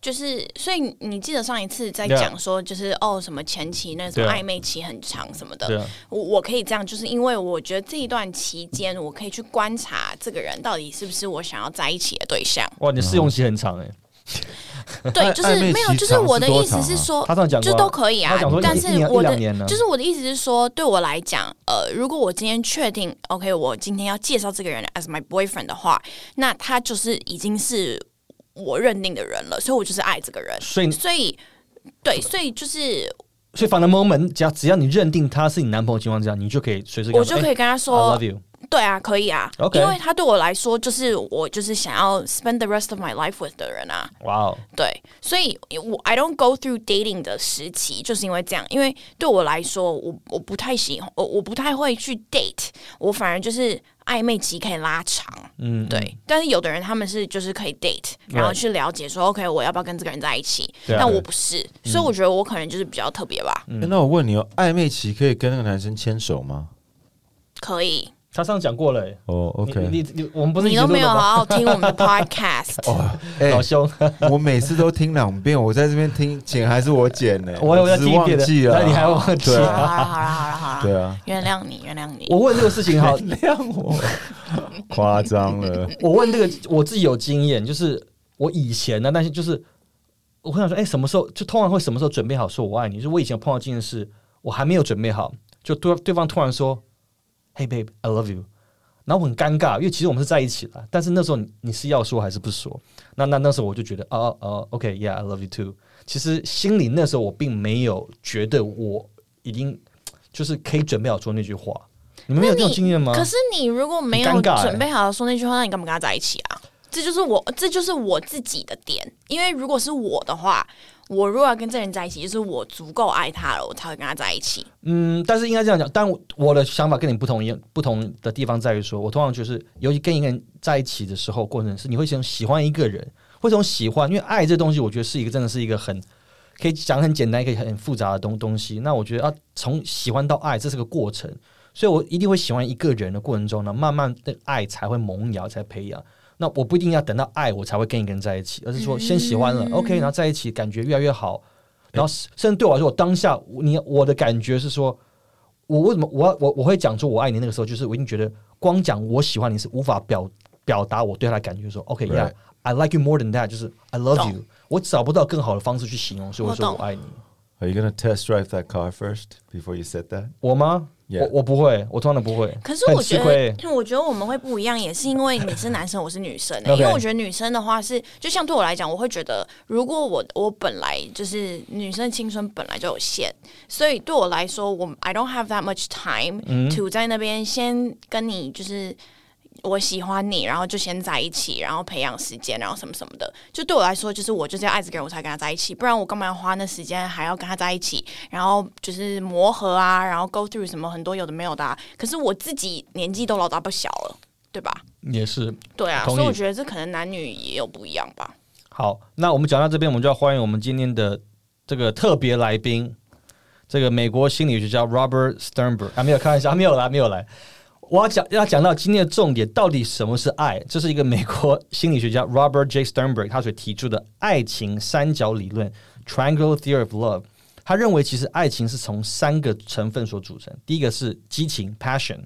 C: 就是，所以你记得上一次在讲说，就是哦，什么前期那什么暧昧期很长什么的，我我可以这样，就是因为我觉得这一段期间，我可以去观察这个人到底是不是我想要在一起的对象。
A: 哇，你试用期很长哎、
C: 对，就是没有，就是我的意思是说，
A: 他上次讲过啊
C: 就都可以啊。但是我的就是我的意思是说，对我来讲，呃，如果我今天确定，OK，我今天要介绍这个人 as my boyfriend 的话，那他就是已经是我认定的人了，所以我就是爱这个人。
A: 所以
C: 所以，对，所以就是
A: 所以 from the moment，只要只要你认定他是你男朋友的情况之下，你就可以随时
C: 我就可以跟他
A: 哎
C: 说
A: I love you。
C: 对啊，可以啊
A: OK
C: 因为他对我来说就是我就是想要 spend the rest of my life with 的人啊。
A: 哇哦，
C: 对，所以我 I don't go through dating 的时期，就是因为这样。因为对我来说，我我不太喜欢，我我不太会去 date，我反而就是暧昧期可以拉长。
A: 嗯，
C: 对，但是有的人他们是就是可以 date，然后去了解说 OK 我要不要跟这个人在一起，但我不是，所以我觉得我可能就是比较特别吧。
B: 诶那我问你哦，暧昧期可以跟那个男生牵手吗？
C: 可以，
A: 他上次讲过了、欸。
B: 哦，OK，
A: 你你你，我们不是一
C: 你都没有？好好听我们的 podcast。
B: 哦，哎
A: 老兄，
B: 我每次都听两遍，我在这边听剪还是我剪呢？
A: 我我在
B: 只是忘
A: 听一遍的，
B: 记了，
A: 那你还忘记
B: 了
C: 好了
B: 啊，
C: 好了好了好了，
B: 对啊，
C: 原谅你原谅你。
A: 我问这个事情好，原
B: 谅我，夸张了，
A: 我问这个我自己有经验，就是我以前呢，但是就是我会想说，哎、什么时候就通常会什么时候准备好说我爱你？就是我以前有碰到这件事，我还没有准备好，就对对方突然说，Hey babe, I love you。然后我很尴尬，因为其实我们是在一起的，但是那时候你你是要说还是不说？那那那时候我就觉得，哦哦，OK，Yeah，I、love you too。其实心里那时候我并没有觉得我已经就是可以准备好说那句话。你们没有这种经验吗？
C: 可是你如果没有准备好说那句话，那你干嘛跟他在一起啊？这就是我，这就是我自己的点。因为如果是我的话，我如果要跟这人在一起，就是我足够爱他了，我才会跟他在一起。
A: 嗯，但是应该这样讲，但我的想法跟你不同一样，不同的地方在于说，我通常就是，尤其跟一个人在一起的时候，过程是你会先喜欢一个人，会从喜欢，因为爱这东西，我觉得是一个真的是一个很可以讲很简单，可以很复杂的东东西。那我觉得要从喜欢到爱，这是个过程，所以我一定会喜欢一个人的过程中呢，慢慢的爱才会萌芽，才培养。那我不一定要等到爱我才会跟一个人在一起，而是说先喜欢了、o k 然后在一起感觉越来越好，然后甚至对我来说，我当下你我的感觉是说，我为什么我要我我会讲出我爱你那个时候，就是我已经觉得光讲我喜欢你是无法表表达我对他的感觉，说 OK，yeah，、
B: Right.
A: I like you more than that，就是 I love you，我找不到更好的方式去形容，所以我说
C: 我
A: 爱你。
B: Are you gonna test drive that car first before you said that？
A: 我吗
B: Yeah.
A: 我我不会，我通常都不会。
C: 可是我觉得，我觉得我们会不一样，也是因为你是男生，我是女生、因为我觉得女生的话是，就像对我来讲，我会觉得，如果我我本来就是女生青春本来就有限，所以对我来说，我 I don't have that much time
A: 嗯
C: to 在那边先跟你就是。我喜欢你，然后就先在一起，然后培养时间，然后什么什么的。就对我来说，就是我就是要爱这个人，我才跟他在一起，不然我干嘛要花那时间还要跟他在一起，然后就是磨合啊，然后 go through 什么很多有的没有的、啊。可是我自己年纪都老大不小了，对吧？
A: 也是
C: 对啊，所以我觉得这可能男女也有不一样吧。
A: 好。那我们讲到这边，我们就要欢迎我们今天的这个特别来宾，这个美国心理学家 Robert Sternberg 啊，没有开玩笑，没有来，没有来。我要讲要讲到今天的重点，到底什么是爱？这是一个美国心理学家 Robert J. Sternberg 他所提出的爱情三角理论 （Triangle Theory of Love）。他认为，其实爱情是从三个成分所组成。第一个是激情 （passion），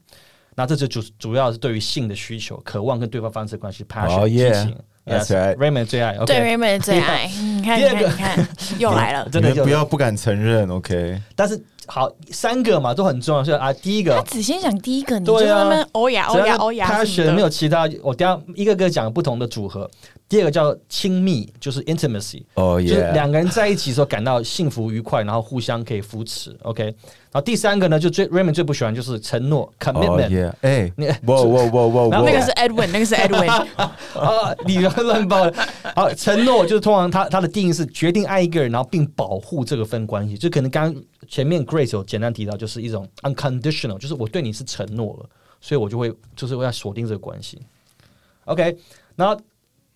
A: 那这就主主要是对于性的需求、渴望跟对方发生关系 （passion）、
B: Oh,
A: 激.情。
B: That's
A: Yes,
B: right.
A: Raymond 最爱。
C: 对 Raymond 的最爱，你看，你看，
A: 第二个
C: 你看，又来了。
A: 真的
B: 不要不敢承认，OK？
A: 但是好，三个嘛都很重要。所以啊，第一个
C: 他只先讲第一个，你就
A: 对啊
C: 在那边欧雅欧雅欧呀什
A: passion
C: 么的。
A: 没有其他，我等下一个个讲不同的组合。第二个叫亲密，就是 intimacy，
B: 哦
A: 就是
B: 耶，
A: 两个人在一起的时候感到幸福愉快，然后互相可以扶持。OK，然后第三个呢，就最 Raymond 最不喜欢就是承诺
B: 哦
A: commitment。
B: 耶，哎
A: 你，
B: 哇哇哇哇哇
A: 然后
C: 那个是 Edwin，那个是 Edwin。
A: 啊，你不要乱报。好，承诺就是通常他他的定义是决定爱一个人，然后并保护这个份关系。就可能刚刚前面 Grace 有简单提到，就是一种 unconditional，就是我对你是承诺了，所以我就会就是我要锁定这个关系。OK，然后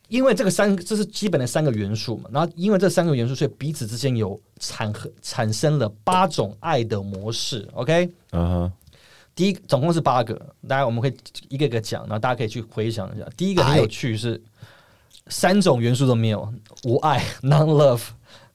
A: 因为这个三这是基本的三个元素嘛，然后因为这三个元素，所以彼此之间有产产生了八种爱的模式。OK，
B: 嗯哼，
A: 第一总共是八个，大家我们可以一个一个讲，然后大家可以去回想一下。第一个很有趣是三种元素都没有，无爱 （non love），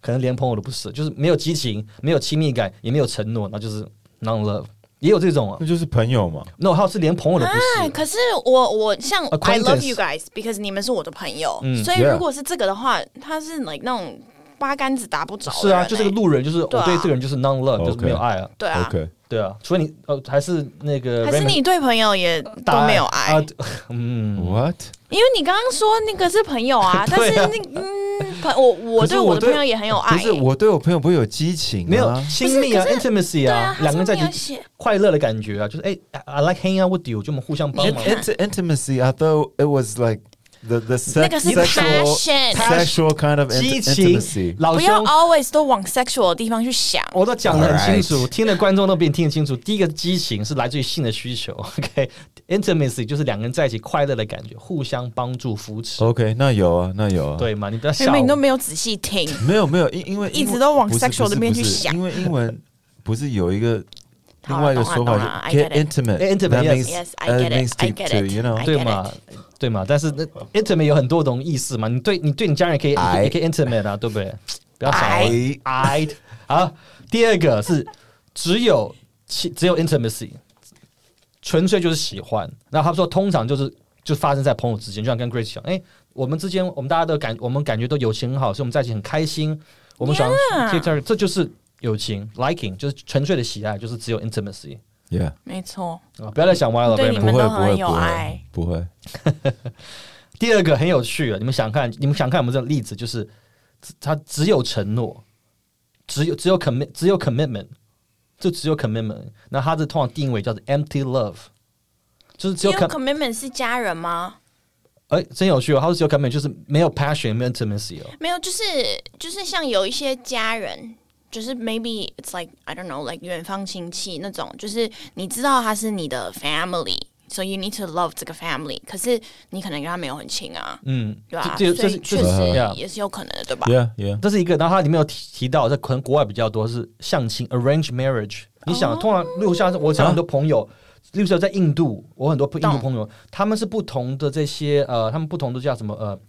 A: 可能连朋友都不是，就是没有激情，没有亲密感，也没有承诺，那就是 non love。也有这种啊
B: 那就是朋友嘛。
A: ，no，还有是连朋友都不
C: 哎，
A: 是。
C: 可是我我像 I love you guys because 你们是我的朋友，
A: 嗯
C: 所以如果是这个的话，他是 like 那种八竿子打不着的
A: 是啊，
C: 人
A: 就这个
C: 欸
A: 路人，就是我
C: 对
A: 这个人就是 non love，就是没有爱啊。
C: 对啊
A: 对啊，除非你呃还是那个
C: 还是你对朋友也都没有爱，
A: 啊？嗯
B: ，What？
C: 因为你刚刚说那个是朋友啊，但是那嗯朋 我我
B: 对
C: 对我的朋友也很有爱、
B: 可是我对我朋友不会有激情、啊，
A: 没有亲密啊，intimacy
C: 对
A: 啊，
C: 啊，
A: 两个人在一起快乐的感觉啊，就是哎，I like hanging out with you，就我们互相帮忙。
B: int- intimacy. I thought it was like the the
C: 那
B: sex,
C: 个是
B: sexual passion，sexual kind of
A: 激
B: int-
A: 情
B: intimacy.，
A: 老
C: 不要
A: 兄
C: ，always 都往 sexual 的地方去想。
A: 我都讲得很清楚听的观众都比你听得清楚。第一个激情是来自于性的需求，OK，intimacy 就是两个人在一起快乐的感觉，互相帮助扶持
B: ，OK，那有啊，那有啊。，
A: 对嘛？你不要笑
C: 明明你都
A: 我。
C: 没有仔细听，
B: 没有没有，因因为
C: 一直都往
B: 不是
C: sexual
B: 不是
C: 那边去
B: 不是
C: 想
B: 因为英文不是有一个另外一个说法是
C: get
B: get
C: it
B: intimate.
A: Eh, intimate,
B: That
A: yes.
B: means
C: Yes, I
B: that
C: get it,
B: means
C: I
B: to
C: get it,
B: you know.
A: 对嘛？对嘛？但是那 intimate 有很多种意思嘛。你对你对你家人也可以，可以 intimate 啊，对不对？不要少。I 好，第二个是只有其只有 intimacy，纯粹就是喜欢。然后他说，通常就是就发生在朋友之间，就像跟 Grace 讲，哎，我们之间我们大家都感我们感觉都友情很好，所以我们在一起很开心。我们喜欢
C: Yeah
A: 这这就是友情，liking 就是纯粹的喜爱，就是只有 intimacy
B: Yeah，
C: 没错，
A: 啊！不要再想歪了，
C: 对你们
A: 朋友们
B: 不会不会
C: 都很有
B: 不
C: 爱
B: 会不会。
A: 第二个很有趣了，你们想看，你们想看有没有这个例子？就是他只有承诺，只有只有 commit，只有 commitment，就只有 commitment。那他的通常定位叫做 empty love，就是只有
C: 只有 com，commitment 是家人吗？
A: 哎，真有趣哦。他说只有 commitment，就是没有 passion，没有 intimacy 哦。
C: 没有，就是就是像有一些家人，就是 maybe it's like I don't know like 远方亲戚那种，就是你知道他是你的 family。So you need to love 这个 family，可是你可能跟他没有很亲啊，
A: 嗯，
C: 对吧？
A: 这这是这是
C: 实也是有可能的，对吧
B: ？Yeah yeah。
A: 这是一个，然后它里面有提提到，在可能国外比较多是相亲 （arrange marriage）。你想，通常例如像我想很多朋友，例如说在印度，我很多印度朋友，他们是不同的这些呃，他们不同的叫什么呃，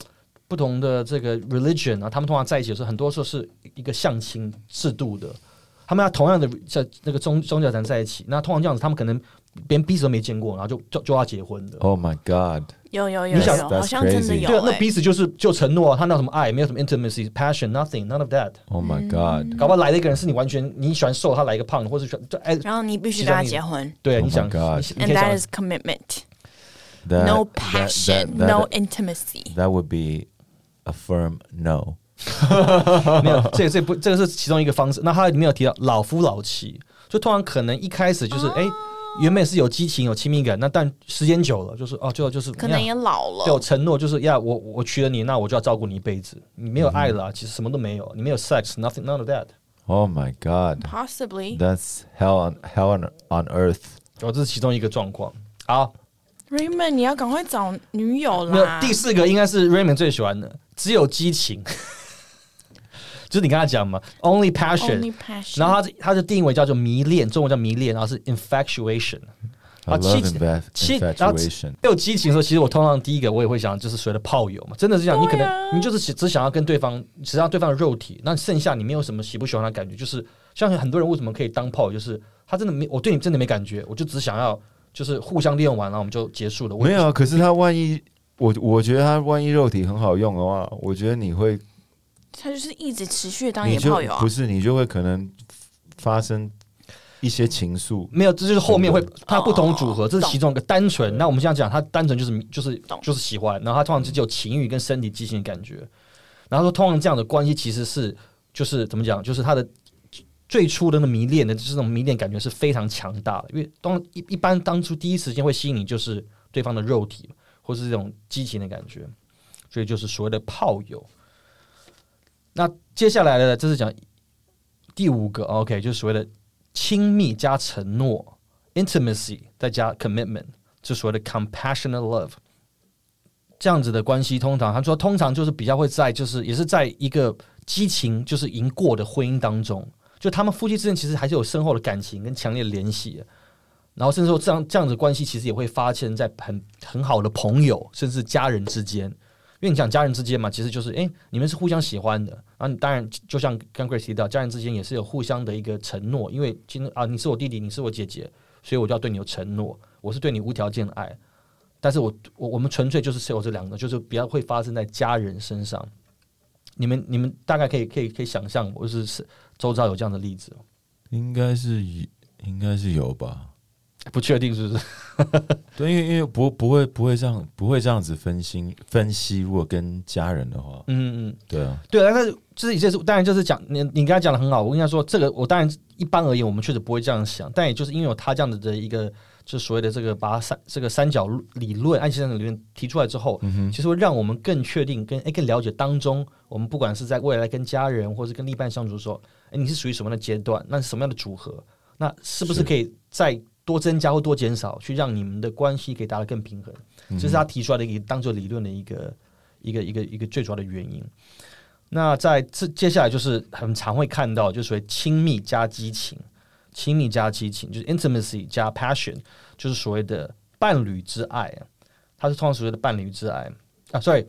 A: 不同的这个 religion 啊，他们通常在一起的时候，很多时候是一个相亲制度的。他们要同样的在那个宗宗教才能在一起，那通常这样子，他们可能连彼此都没见过，然后就就就要结婚的。
B: Oh my god！
C: 有有有
A: 你想
C: 好像真的有、
A: 对啊，那
C: 欸。
A: 彼此就是就承诺啊，他那有什么爱，没有什么 intimacy、passion、nothing、none of that。
B: Oh my god！
A: 搞不好来了一个人是你完全你喜欢瘦，他来一个胖的，或者喜欢就哎，
C: 然后你必须跟他结婚
A: 对
B: ，Oh
A: 你想
C: ，and that is commitment, no passion, no intimacy。
B: That would be a firm no.
A: 没有，这这不这个是其中一个方式。那他里面有提到老夫老妻，就通常可能一开始就是哎、原本是有激情有亲密感，那但时间久了就是哦，最后就是呀
C: 可能也老了，
A: 对我承诺就是呀，我我娶了你，那我就要照顾你一辈子。你没有爱了啊、其实什么都没有，你没有 sex，nothing none of that。
B: Oh my god.
C: possibly。
B: That's hell on hell on on earth.
A: 哦，这是其中一个状况。好，
C: Raymond，你要赶快找女友
A: 没有
C: 啦。
A: 第四个应该是 Raymond 最喜欢的，只有激情，就是你跟他讲嘛，only passion。
C: Only passion。
A: 然后他他的定义为叫做迷恋，中文叫迷恋，然后是 infatuation。啊
B: infa-
A: 其然后.有激情的时候，其实我通常第一个我也会想，就是所谓的炮友嘛，真的是这样。你可能你就是只只想要跟对方，只要对方的肉体，那剩下你没有什么喜不喜欢的感觉，就是像很多人为什么可以当炮友，就是他真的没我对你真的没感觉，我就只想要就是互相利用完，然后我们就结束了。
B: 没有啊，可是他万一我我觉得他万一肉体很好用的话，我觉得你会
C: 他就是一直持续当
B: 你就
C: 野炮友啊
B: 不。是你就会可能发生一些情愫。
A: 没有，这就是后面会
B: 真
A: 它不同组合，
C: 哦
A: 这是其中一个单纯。那我们现在讲，他单纯就是就是
C: 懂
A: 就是喜欢，然后他通常是只有情欲跟身体激情的感觉。然后说，通常这样的关系其实是就是怎么讲，就是他的最初的那迷恋的，就是那种迷恋感觉是非常强大的。因为当一一般当初第一时间会吸引你，就是对方的肉体或是这种激情的感觉，所以就是所谓的炮友。那接下来的这是讲第五个，OK，就是所谓的亲密加承诺 （intimacy） 再加 commitment，就所谓的 compassionate love。这样子的关系，通常他说，通常就是比较会在，就是也是在一个激情就是赢过的婚姻当中，就他们夫妻之间其实还是有深厚的感情跟强烈的联系。然后甚至说这样这样子的关系，其实也会发现在很很好的朋友甚至家人之间。因为你讲家人之间嘛，其实就是诶，你们是互相喜欢的。然后你当然就像刚 Grace 提到，家人之间也是有互相的一个承诺，因为今啊你是我弟弟，你是我姐姐，所以我就要对你有承诺，我是对你无条件的爱。但是我我我们纯粹就是只有这两个，就是比较会发生在家人身上。你们你们大概可以可以可以想象，我是是周遭有这样的例子。
B: 应该是应该是有吧？
A: 不确定是不是？
B: 对，因为因为不不会不会这样不会这样子分心分析，如果跟家人的话，
A: 嗯嗯，
B: 对啊，
A: 对啊，但是这也是当然就是讲你你刚才讲的很好，我跟他说这个我当然一般而言我们确实不会这样想，但也就是因为有他这样子的一个就是所谓的这个把三这个三角理论爱情三角理论提出来之后，其实会让我们更确定跟哎更了解当中我们不管是在未来跟家人或是跟另一半相处的时候，哎你是属于什么样的阶段，那是什么样的组合，那是不是
B: 是
A: 可以再多增加或多减少，去让你们的关系可以达到更平衡？这是他提出来的一个当做理论的一个一个一个一个最主要的原因。那在这接下来就是很常会看到，就是所谓亲密加激情，亲密加激情就是 intimacy 加 passion，就是所谓的伴侣之爱啊，它是通常所谓的伴侣之爱啊，sorry，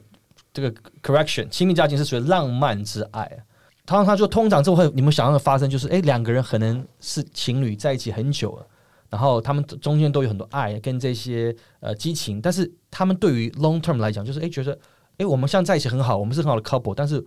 A: 这个 correction，亲密加情是属于浪漫之爱。通常他说，通常这会你们想象的发生就是，哎，两个人可能是情侣在一起很久了，然后他们中间都有很多爱跟这些呃激情，但是他们对于 long term 来讲，就是哎觉得，哎我们现在在一起很好，我们是很好的 couple，但是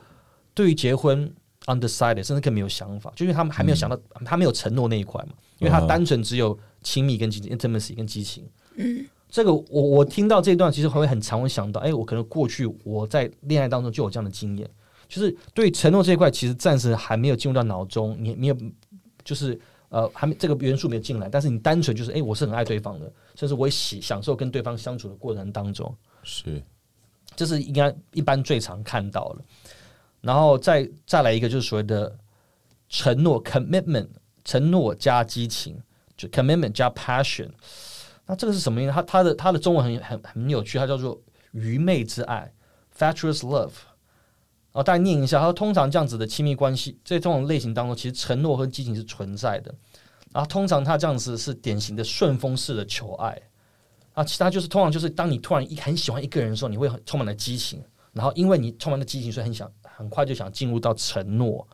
A: 对于结婚 undecided，甚至更没有想法，就因为他们还没有想到，他没有承诺那一块嘛，因为他
B: 嗯
A: 单纯只有亲密跟激情 intimacy 跟激情。嗯，这个我我听到这一段，其实还会很常会想到，哎，我可能过去我在恋爱当中就有这样的经验，就是对承诺这一块，其实暂时还没有进入到脑中，你你也就是呃还没这个元素没有进来，但是你单纯就是哎，我是很爱对方的，甚至我也喜享受跟对方相处的过程当中，
B: 是
A: 这是应该一般最常看到的。然后再再来一个就是所谓的承诺 （commitment），承诺加激情，就 commitment 加 passion。那这个是什么意思？它它的它的中文很很很有趣，它叫做愚昧之爱 （fatuous love）。哦，大家念一下。它说通常这样子的亲密关系，在这种类型当中，其实承诺和激情是存在的。然后通常它这样子是典型的顺风式的求爱。啊，其他就是通常就是当你突然一很喜欢一个人的时候，你会很充满了激情，然后因为你充满了激情，所以很想很快就想进入到承诺。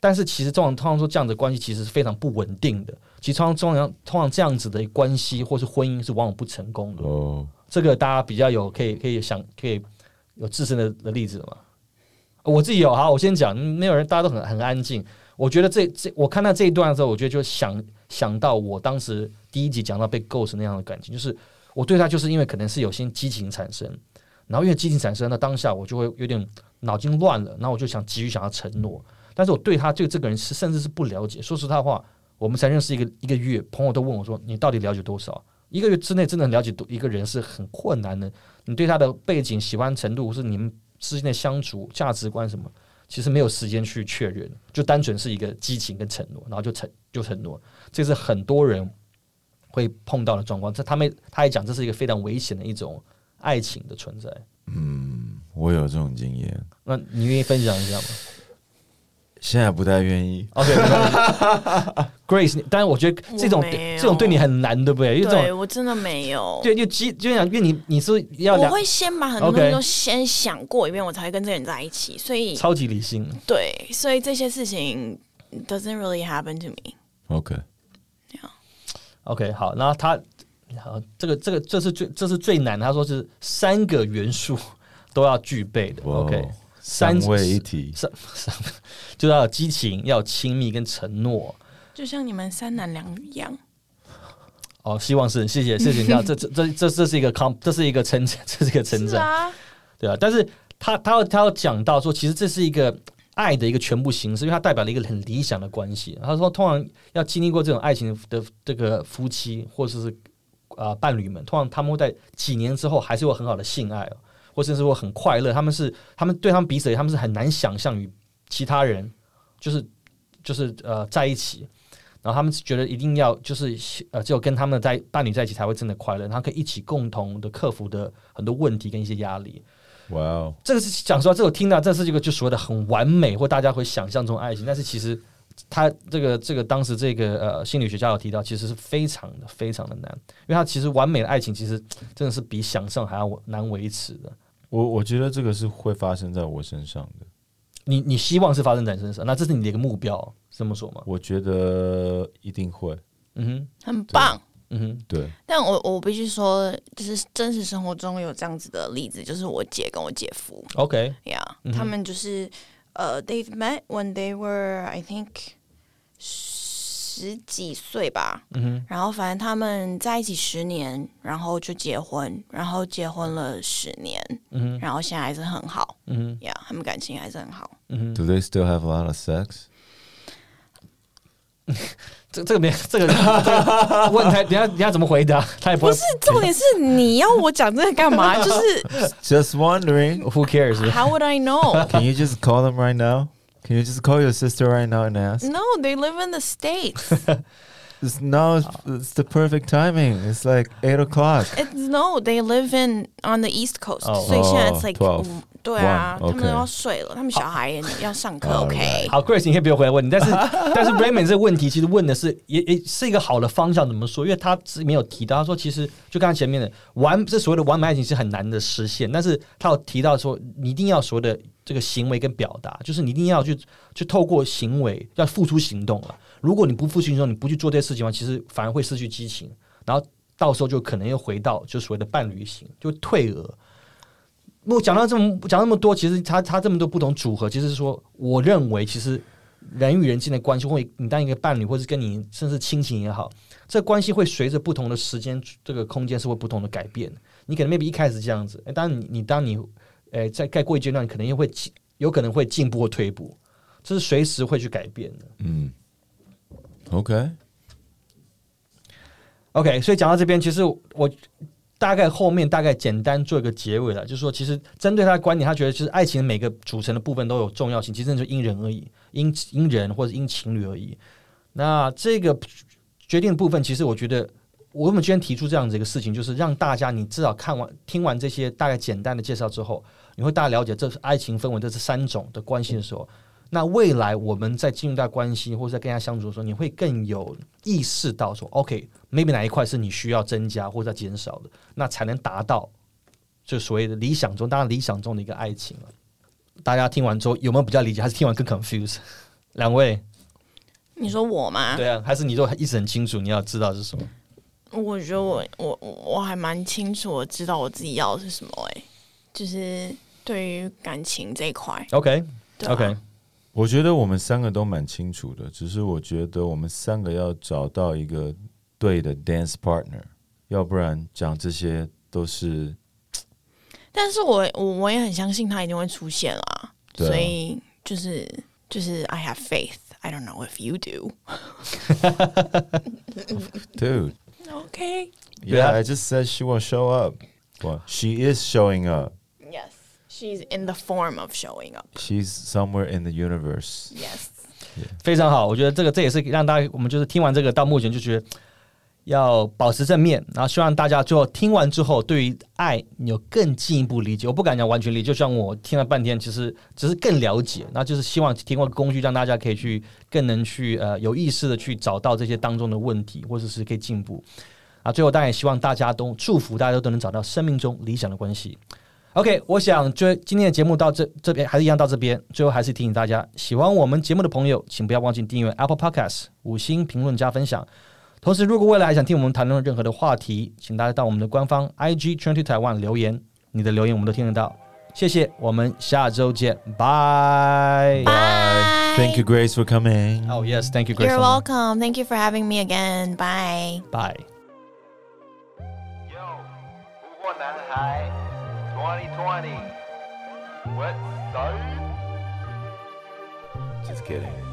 A: 但是其实通常通常说这样的关系其实是非常不稳定的。其实通常通常通常这样子的关系或是婚姻是往往不成功的。
B: 哦，
A: 这个大家比较有可以可以想可以有自身的的例子吗？我自己有哈，我先讲，没有人，大家都很很安静。我觉得这这我看到这一段的时候，我觉得就想想到我当时第一集讲到被 ghost 那样的感情，就是我对他就是因为可能是有些激情产生，然后因为激情产生，那当下我就会有点脑筋乱了，然后我就想急于想要承诺，但是我对他对这个人是甚至是不了解。说实在话，我们才认识一个一个月，朋友都问我说：“你到底了解多少？”一个月之内真的了解多一个人是很困难的。你对他的背景、喜欢程度，是你们之间的相处、价值观什么，其实没有时间去确认，就单纯是一个激情跟承诺，然后就承就承诺，这是很多人会碰到的状况。这他们他也讲，这是一个非常危险的一种爱情的存在。
B: 嗯我有这种经验，
A: 那你愿意分享一下吗
B: 现在不太愿意。
A: ？OK，Grace，当然我觉得这种这种对你很难，对不对？因为这
C: 对
A: 种
C: 我真的没有。
A: 对，就基就讲，因为你你是要
C: 我会先把很多东西都先想过一遍，我才会跟这个人在一起。所以，
A: 超级理性，
C: 对，所以这些事情 doesn't really happen to me。
A: OK，OK，好，然后他好，这个这个这是最这是最难的，他说是三个元素都要具备的。OK，
B: 三
A: 三
B: 位一体，
A: 三三 就要有激情，要有亲密跟承诺。
C: 就像你们三男两女一样，
A: 哦，希望是，谢谢谢谢 你知道，这这这这这是一个 com，这是一个称赞，这是一个称赞，
C: 啊，
A: 对啊。但是他他要他要讲到说，其实这是一个爱的一个全部形式，因为它代表了一个很理想的关系。他说，通常要经历过这种爱情的这个夫妻或者是啊、呃伴侣们，通常他们会在几年之后还是有很好的性爱哦，或甚至说很快乐。他们是他们对他们彼此，他们是很难想象与其他人就是就是呃在一起。然后他们觉得一定要就是呃，只有跟他们在伴侣在一起才会真的快乐，然后可以一起共同的克服的很多问题跟一些压力。
B: 哇哦，
A: 这个是讲实话，这个我听到，这是一个就所谓的很完美或大家会想象中爱情，但是其实他这个这个当时这个呃心理学家有提到，其实是非常的非常的难，因为他其实完美的爱情其实真的是比想象还要难维持的。
B: 我我觉得这个是会发生在我身上的，
A: 你你希望是发生在你身上，那这是你的一个目标，这么说吗？
B: 我觉得一定会，
A: 嗯哼，
C: 很棒。
A: 嗯哼，
B: 对，
C: 但我我必须说，就是真实生活中有这样子的例子，就是我姐跟我姐夫
A: ，OK，
C: 呀
A: 嗯哼。
C: 他们就是呃、t h e y've met when they were I think 十几岁吧，
A: 嗯哼，
C: 然后反正他们在一起十年，然后就结婚，然后结婚了十年，
A: 嗯哼，
C: 然后现在还是很好。
A: 嗯哼，
C: 呀他们感情还是很好。
A: 嗯哼
B: ，Do they still have a lot of sex？
A: 这这个没这个这个问他，人家人家怎么回答？他也不会
C: 不是重点是你要我讲这个干嘛？就是
B: Just wondering.
A: Who cares？
C: How would I know?
B: Can you just call them right now? Can you just call your sister right now and ask?
C: No, they live in the states.
B: It's now it's, it's the perfect timing. It's like eight o'clock.
C: It's no, they live in on the East Coast.
A: 哦
C: 所以现在 it's like
B: 12
C: 嗯 对啊他们都要睡了，他们小孩也要上课。OK，
A: 好，Grace，你可以不用回来问你，但是 但是 Raymond 这个问题其实问的是也也是一个好的方向，怎么说？因为他是没有提到，他说其实就刚才前面的完这所谓的完美爱情是很难的实现，但是他有提到说你一定要所谓的这个行为跟表达，就是你一定要去去透过行为要付出行动了。如果你不付出行动，你不去做这些事情的话，其实反而会失去激情，然后到时候就可能又回到就所谓的伴侣型，就退而。我讲到这么讲那么多，其实他他这么多不同组合，其实是说，我认为其实人与人之间的关系，或你当一个伴侣，或是跟你甚至亲情也好，这关系会随着不同的时间这个空间是会不同的改变。你可能 maybe 一开始这样子，诶当你你当你诶在再过一阶段，可能又会进有可能会进步或退步，这是随时会去改变的。
B: Mm. Okay.
A: OK，所以讲到这边，其实我大概后面大概简单做一个结尾了，就是说，其实针对他的观点，他觉得其实爱情每个组成的部分都有重要性，其实就因人而异，因因人或者因情侣而已。那这个决定的部分，其实我觉得，我们今天提出这样子一个事情，就是让大家你至少看完听完这些大概简单的介绍之后，你会大概了解这是爱情分为这是三种的关系的时候，那未来我们在进入到关系或者在跟人家相处的时候，你会更有意识到说，OK，OK，maybe、哪一块是你需要增加或者减少的，那才能达到就所谓的理想中，当然理想中的一个爱情了。大家听完之后有没有比较理解，还是听完更 confused？两位，
C: 你说我吗？
A: 对啊，还是你都一直很清楚你要知道是什么？
C: 我觉得我我我还蛮清楚，我知道我自己要的是什么、哎，就是对于感情这一块。
A: OK OK，
B: 我觉得我们三个都蛮清楚的，只是我觉得我们三个要找到一个对的 dance partner，要不然讲这些都是
C: 但是我我我也很相信他一定会出现啦，
B: 啊
C: 所以就是就是 I have faith. I don't know if you do.
B: dude.
C: Okay.
B: Yeah,
A: Yeah.
B: I just said she won't show up. Well, she is showing up.
C: Yes. She's in the form of showing up.
B: She's somewhere in the universe.
C: Yes.
A: 非常好，我觉得这个这也是让大家我们就是听完这个到目前就觉得要保持正面，然后希望大家最后听完之后，对于爱有更进一步理解。我不敢讲完全理解，就像我听了半天，其实只是更了解，那就是希望提供工具让大家可以去更能去呃有意识的去找到这些当中的问题，或者是可以进步。啊，最后当然也希望大家都祝福大家都能找到生命中理想的关系。OK，我想就今天的节目到这这边还是一样到这边。最后还是提醒大家，喜欢我们节目的朋友，请不要忘记订阅 Apple Podcast，五星评论加分享。同时，如果未来还想听我们谈论任何的话题，请大家到我们的官方 IG Twenty Taiwan 留言，你的留言我们都听得到。谢谢，我们下周见，拜。
C: Bye.
B: Thank you, Grace, for coming.
A: Oh yes, thank you, Grace.
C: You're welcome. Thank you for having me again. Bye.
A: Bye.
D: Yo, 不过男孩2020 What so?
B: Just kidding.